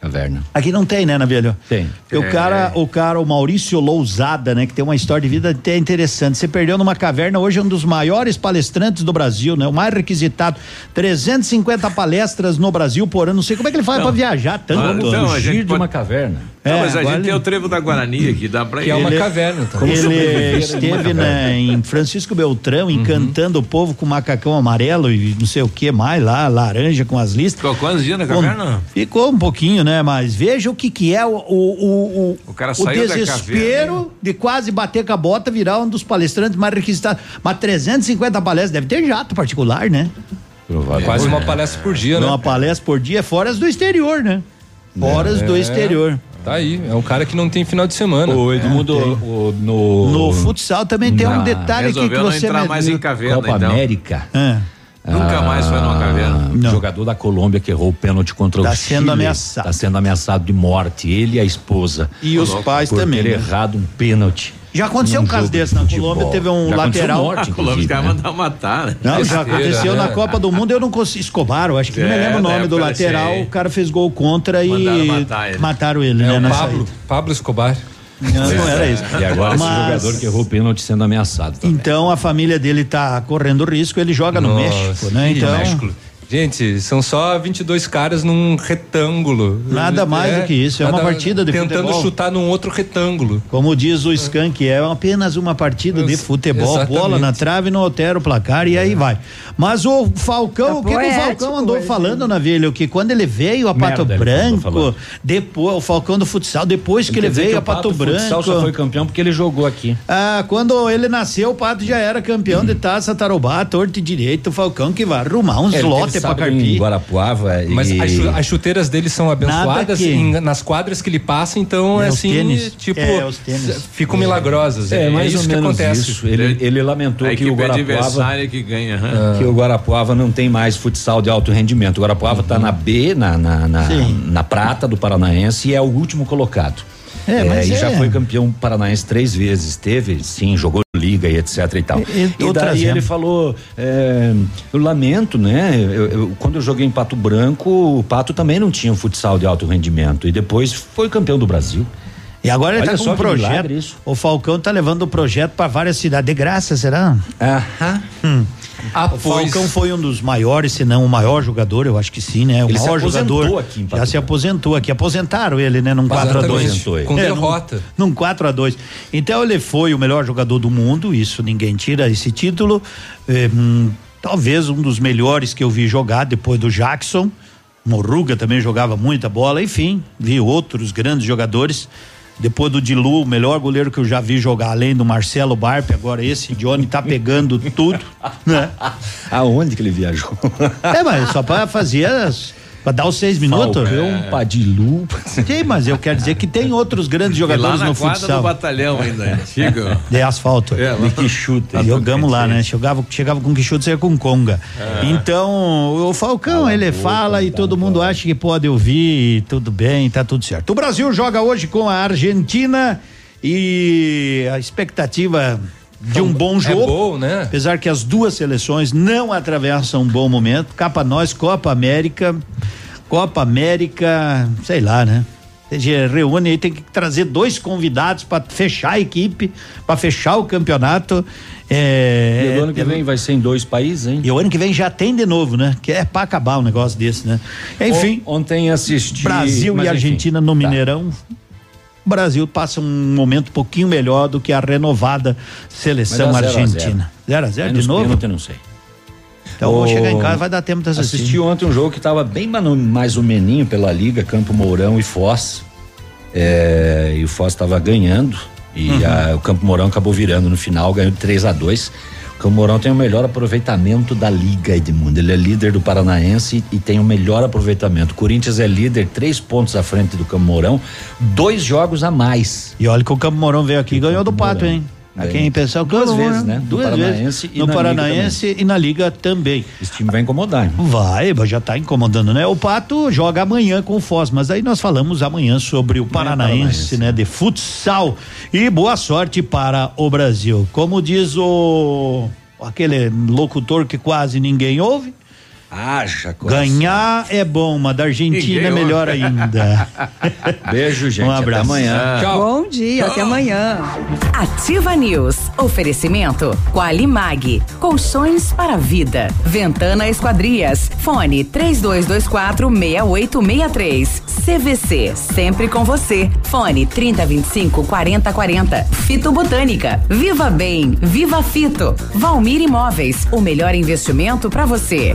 Caverna. Aqui não tem, né, Navelho? Tem. O cara, o cara, o Maurício Lousada, né, que tem uma história de vida até interessante. Você perdeu numa caverna, hoje é um dos maiores palestrantes do Brasil, né? O mais requisitado. 350 palestras no Brasil por ano. Não sei como é que ele faz Não. pra viajar tanto. Então, a Fugir gente de pode- uma caverna. Não, É, mas a gente tem o trevo da Guarani aqui, dá pra Que ir. é uma Ele- caverna, então. Ele esteve né, em Francisco Beltrão encantando o povo com macacão amarelo e não sei o que mais lá, laranja com as listas. Ficou quantos dias na caverna? Ficou um pouquinho, né? Mas veja o que que é o, o, o, o, O cara saiu da desespero caverna. de quase bater com a bota, virar um dos palestrantes mais requisitados. Mas 350 palestras, deve ter jato particular, né? Quase uma palestra por dia, né? Uma palestra por dia, fora as do exterior, né? Fora as do É. exterior. Tá aí, é um cara que não tem final de semana. O Edmundo, o- no. No futsal também tem um Na- detalhe aqui que não você entrar mais em caverna, Copa então. América. Ah, Nunca mais foi numa caverna. O jogador da Colômbia que errou o pênalti contra Tá o sendo Chile. ameaçado. Tá sendo ameaçado de morte. Ele e a esposa. E os pais por também, ter né? errado um pênalti. Já aconteceu um caso desse na futebol. Colômbia, teve um Já lateral. morte, A Colômbia né? mandar matar, né? Não, já aconteceu né? na Copa do Mundo, eu não consigo. Escobar, eu acho que não me É, lembro o nome do lateral. aí. O cara fez gol contra e Mandaram matar ele. mataram ele, É né? Pablo, saída. Pablo Escobar. Não, não era isso. E agora esse Mas- jogador que errou o pênalti sendo ameaçado. também. Então a família dele tá correndo risco, ele joga no Nossa, México, né? Então. México. Gente, são só 22 caras num retângulo. Nada mais do que isso, é uma partida de Tentando futebol. chutar num outro retângulo. Como diz o Skank, é apenas uma partida de futebol, exatamente. bola na trave, não altera o placar e aí vai. Mas o Falcão, Tá o que, que o poético Falcão andou hoje. falando, Navilho? Que quando ele veio a Pato Merda, andou Branco, depois, o Falcão do futsal, depois que ele, veio que a o Pato, Pato Futsal Branco. só foi campeão porque ele jogou aqui. Ah, quando ele nasceu, o Pato já era campeão de taça Tarobá, torto e direito, o Falcão que vai arrumar uns É, lotes pra sábado em. Guarapuava. Mas e... as, chu- as chuteiras dele são abençoadas que- em- nas quadras que ele passa, então é, É, assim, tênis. tipo, É, os tênis. ficam milagrosas. É, É, mais isso ou que menos acontece. isso. Ele, ele lamentou A que o Guarapuava que ganha. aham. que o Guarapuava não tem mais futsal de alto rendimento. O Guarapuava está na B, na, na, na, na prata do Paranaense e é o último colocado. É, mas e é. já foi campeão paranaense três vezes. Teve, sim, jogou liga e etc e tal. E- daí ele falou, é, eu lamento, né? Eu- eu- quando eu joguei em Pato Branco, o Pato também não tinha um futsal de alto rendimento e depois foi campeão do Brasil. E agora ele Olha tá com um projeto. O Falcão tá levando o projeto para várias cidades. De graça, será? Aham. Hum. O Falcão foi um dos maiores, se não o maior jogador, eu acho que sim, né? O Ele maior jogador. aqui em já se aposentou aqui. Aposentaram ele, né? Num Exatamente. 4 a 2 Aposentou ele. Com derrota. Num, num 4 a 2 Então ele foi o melhor jogador do mundo, isso ninguém tira esse título. É, hum, talvez um dos melhores que eu vi jogar depois do Jackson. Morruga também jogava muita bola, enfim, vi outros grandes jogadores. Depois do Dilu, o melhor goleiro que eu já vi jogar, além do Marcelo Barpe, agora esse Johnny tá pegando tudo, né? [LAUGHS] Aonde que ele viajou? É, mas só pra fazer as, pra dar os seis minutos. Falcão, Padilu. Sim, mas eu quero dizer que tem outros grandes lá jogadores na no quadra futsal. do batalhão ainda, antigo. [LAUGHS] De asfalto. É, lá- de Quixuta. Jogamos lá, né? Chegava, chegava com Quixuta, saía com Conga. É. Então, o Falcão, ele fala e todo mundo acha que pode ouvir, e tudo bem, tá tudo certo. O Brasil joga hoje com a Argentina e a expectativa de um bom É jogo. bom, né? Apesar que as duas seleções não atravessam um bom momento. Capa nós, Copa América. Copa América, sei lá, né? Reúne aí, tem que trazer dois convidados para fechar a equipe, para fechar o campeonato. É, E o ano que é- vem vai ser em dois países, hein? E o ano que vem já tem de novo, né? Que é para acabar um negócio desse, né? Enfim. ontem assisti. Brasil e enfim, Argentina no tá. O Brasil passa um momento um pouquinho melhor do que a renovada seleção argentina. 0 a 0 Aí de nos novo? eu não sei. Então eu vou chegar em casa, vai dar tempo de assistir. Assisti ontem um jogo que estava bem mais ou meninho pela Liga, Campo Mourão e Foz. É, e o Foz estava ganhando. E Uhum. a- o Campo Mourão acabou virando no final, ganhou de 3 a 2 O Campo Mourão tem o melhor aproveitamento da Liga, Edmundo. Ele é líder do Paranaense e tem o melhor aproveitamento. Corinthians é líder, três pontos à frente do Campo Mourão, dois jogos a mais. E olha que o Campo Mourão veio aqui e ganhou do Pato, hein? A Ganhou. quem pensar o Duas vezes, né? No Duas Paranaense vezes. e No na Liga Paranaense e na Liga também. Esse time vai incomodar. hein? Vai, já tá incomodando, né? O Pato joga amanhã com o Foz, mas aí nós falamos amanhã sobre o Paranaense, Paranaense. né? De futsal. E boa sorte para o Brasil. Como diz o aquele locutor que quase ninguém ouve. Haja coração. Ganhar é bom, mas da Argentina é melhor ouve. ainda. [LAUGHS] Beijo, gente. Um Até abraço. amanhã. Bom dia, até amanhã. Ativa News. Oferecimento Qualimag. Colchões para a vida. Ventana Esquadrias. Fone 3224 6863. CVC. Sempre com você. Fone 3025 4040. Fito Botânica. Viva Bem. Viva Fito. Valmir Imóveis. O melhor investimento para você.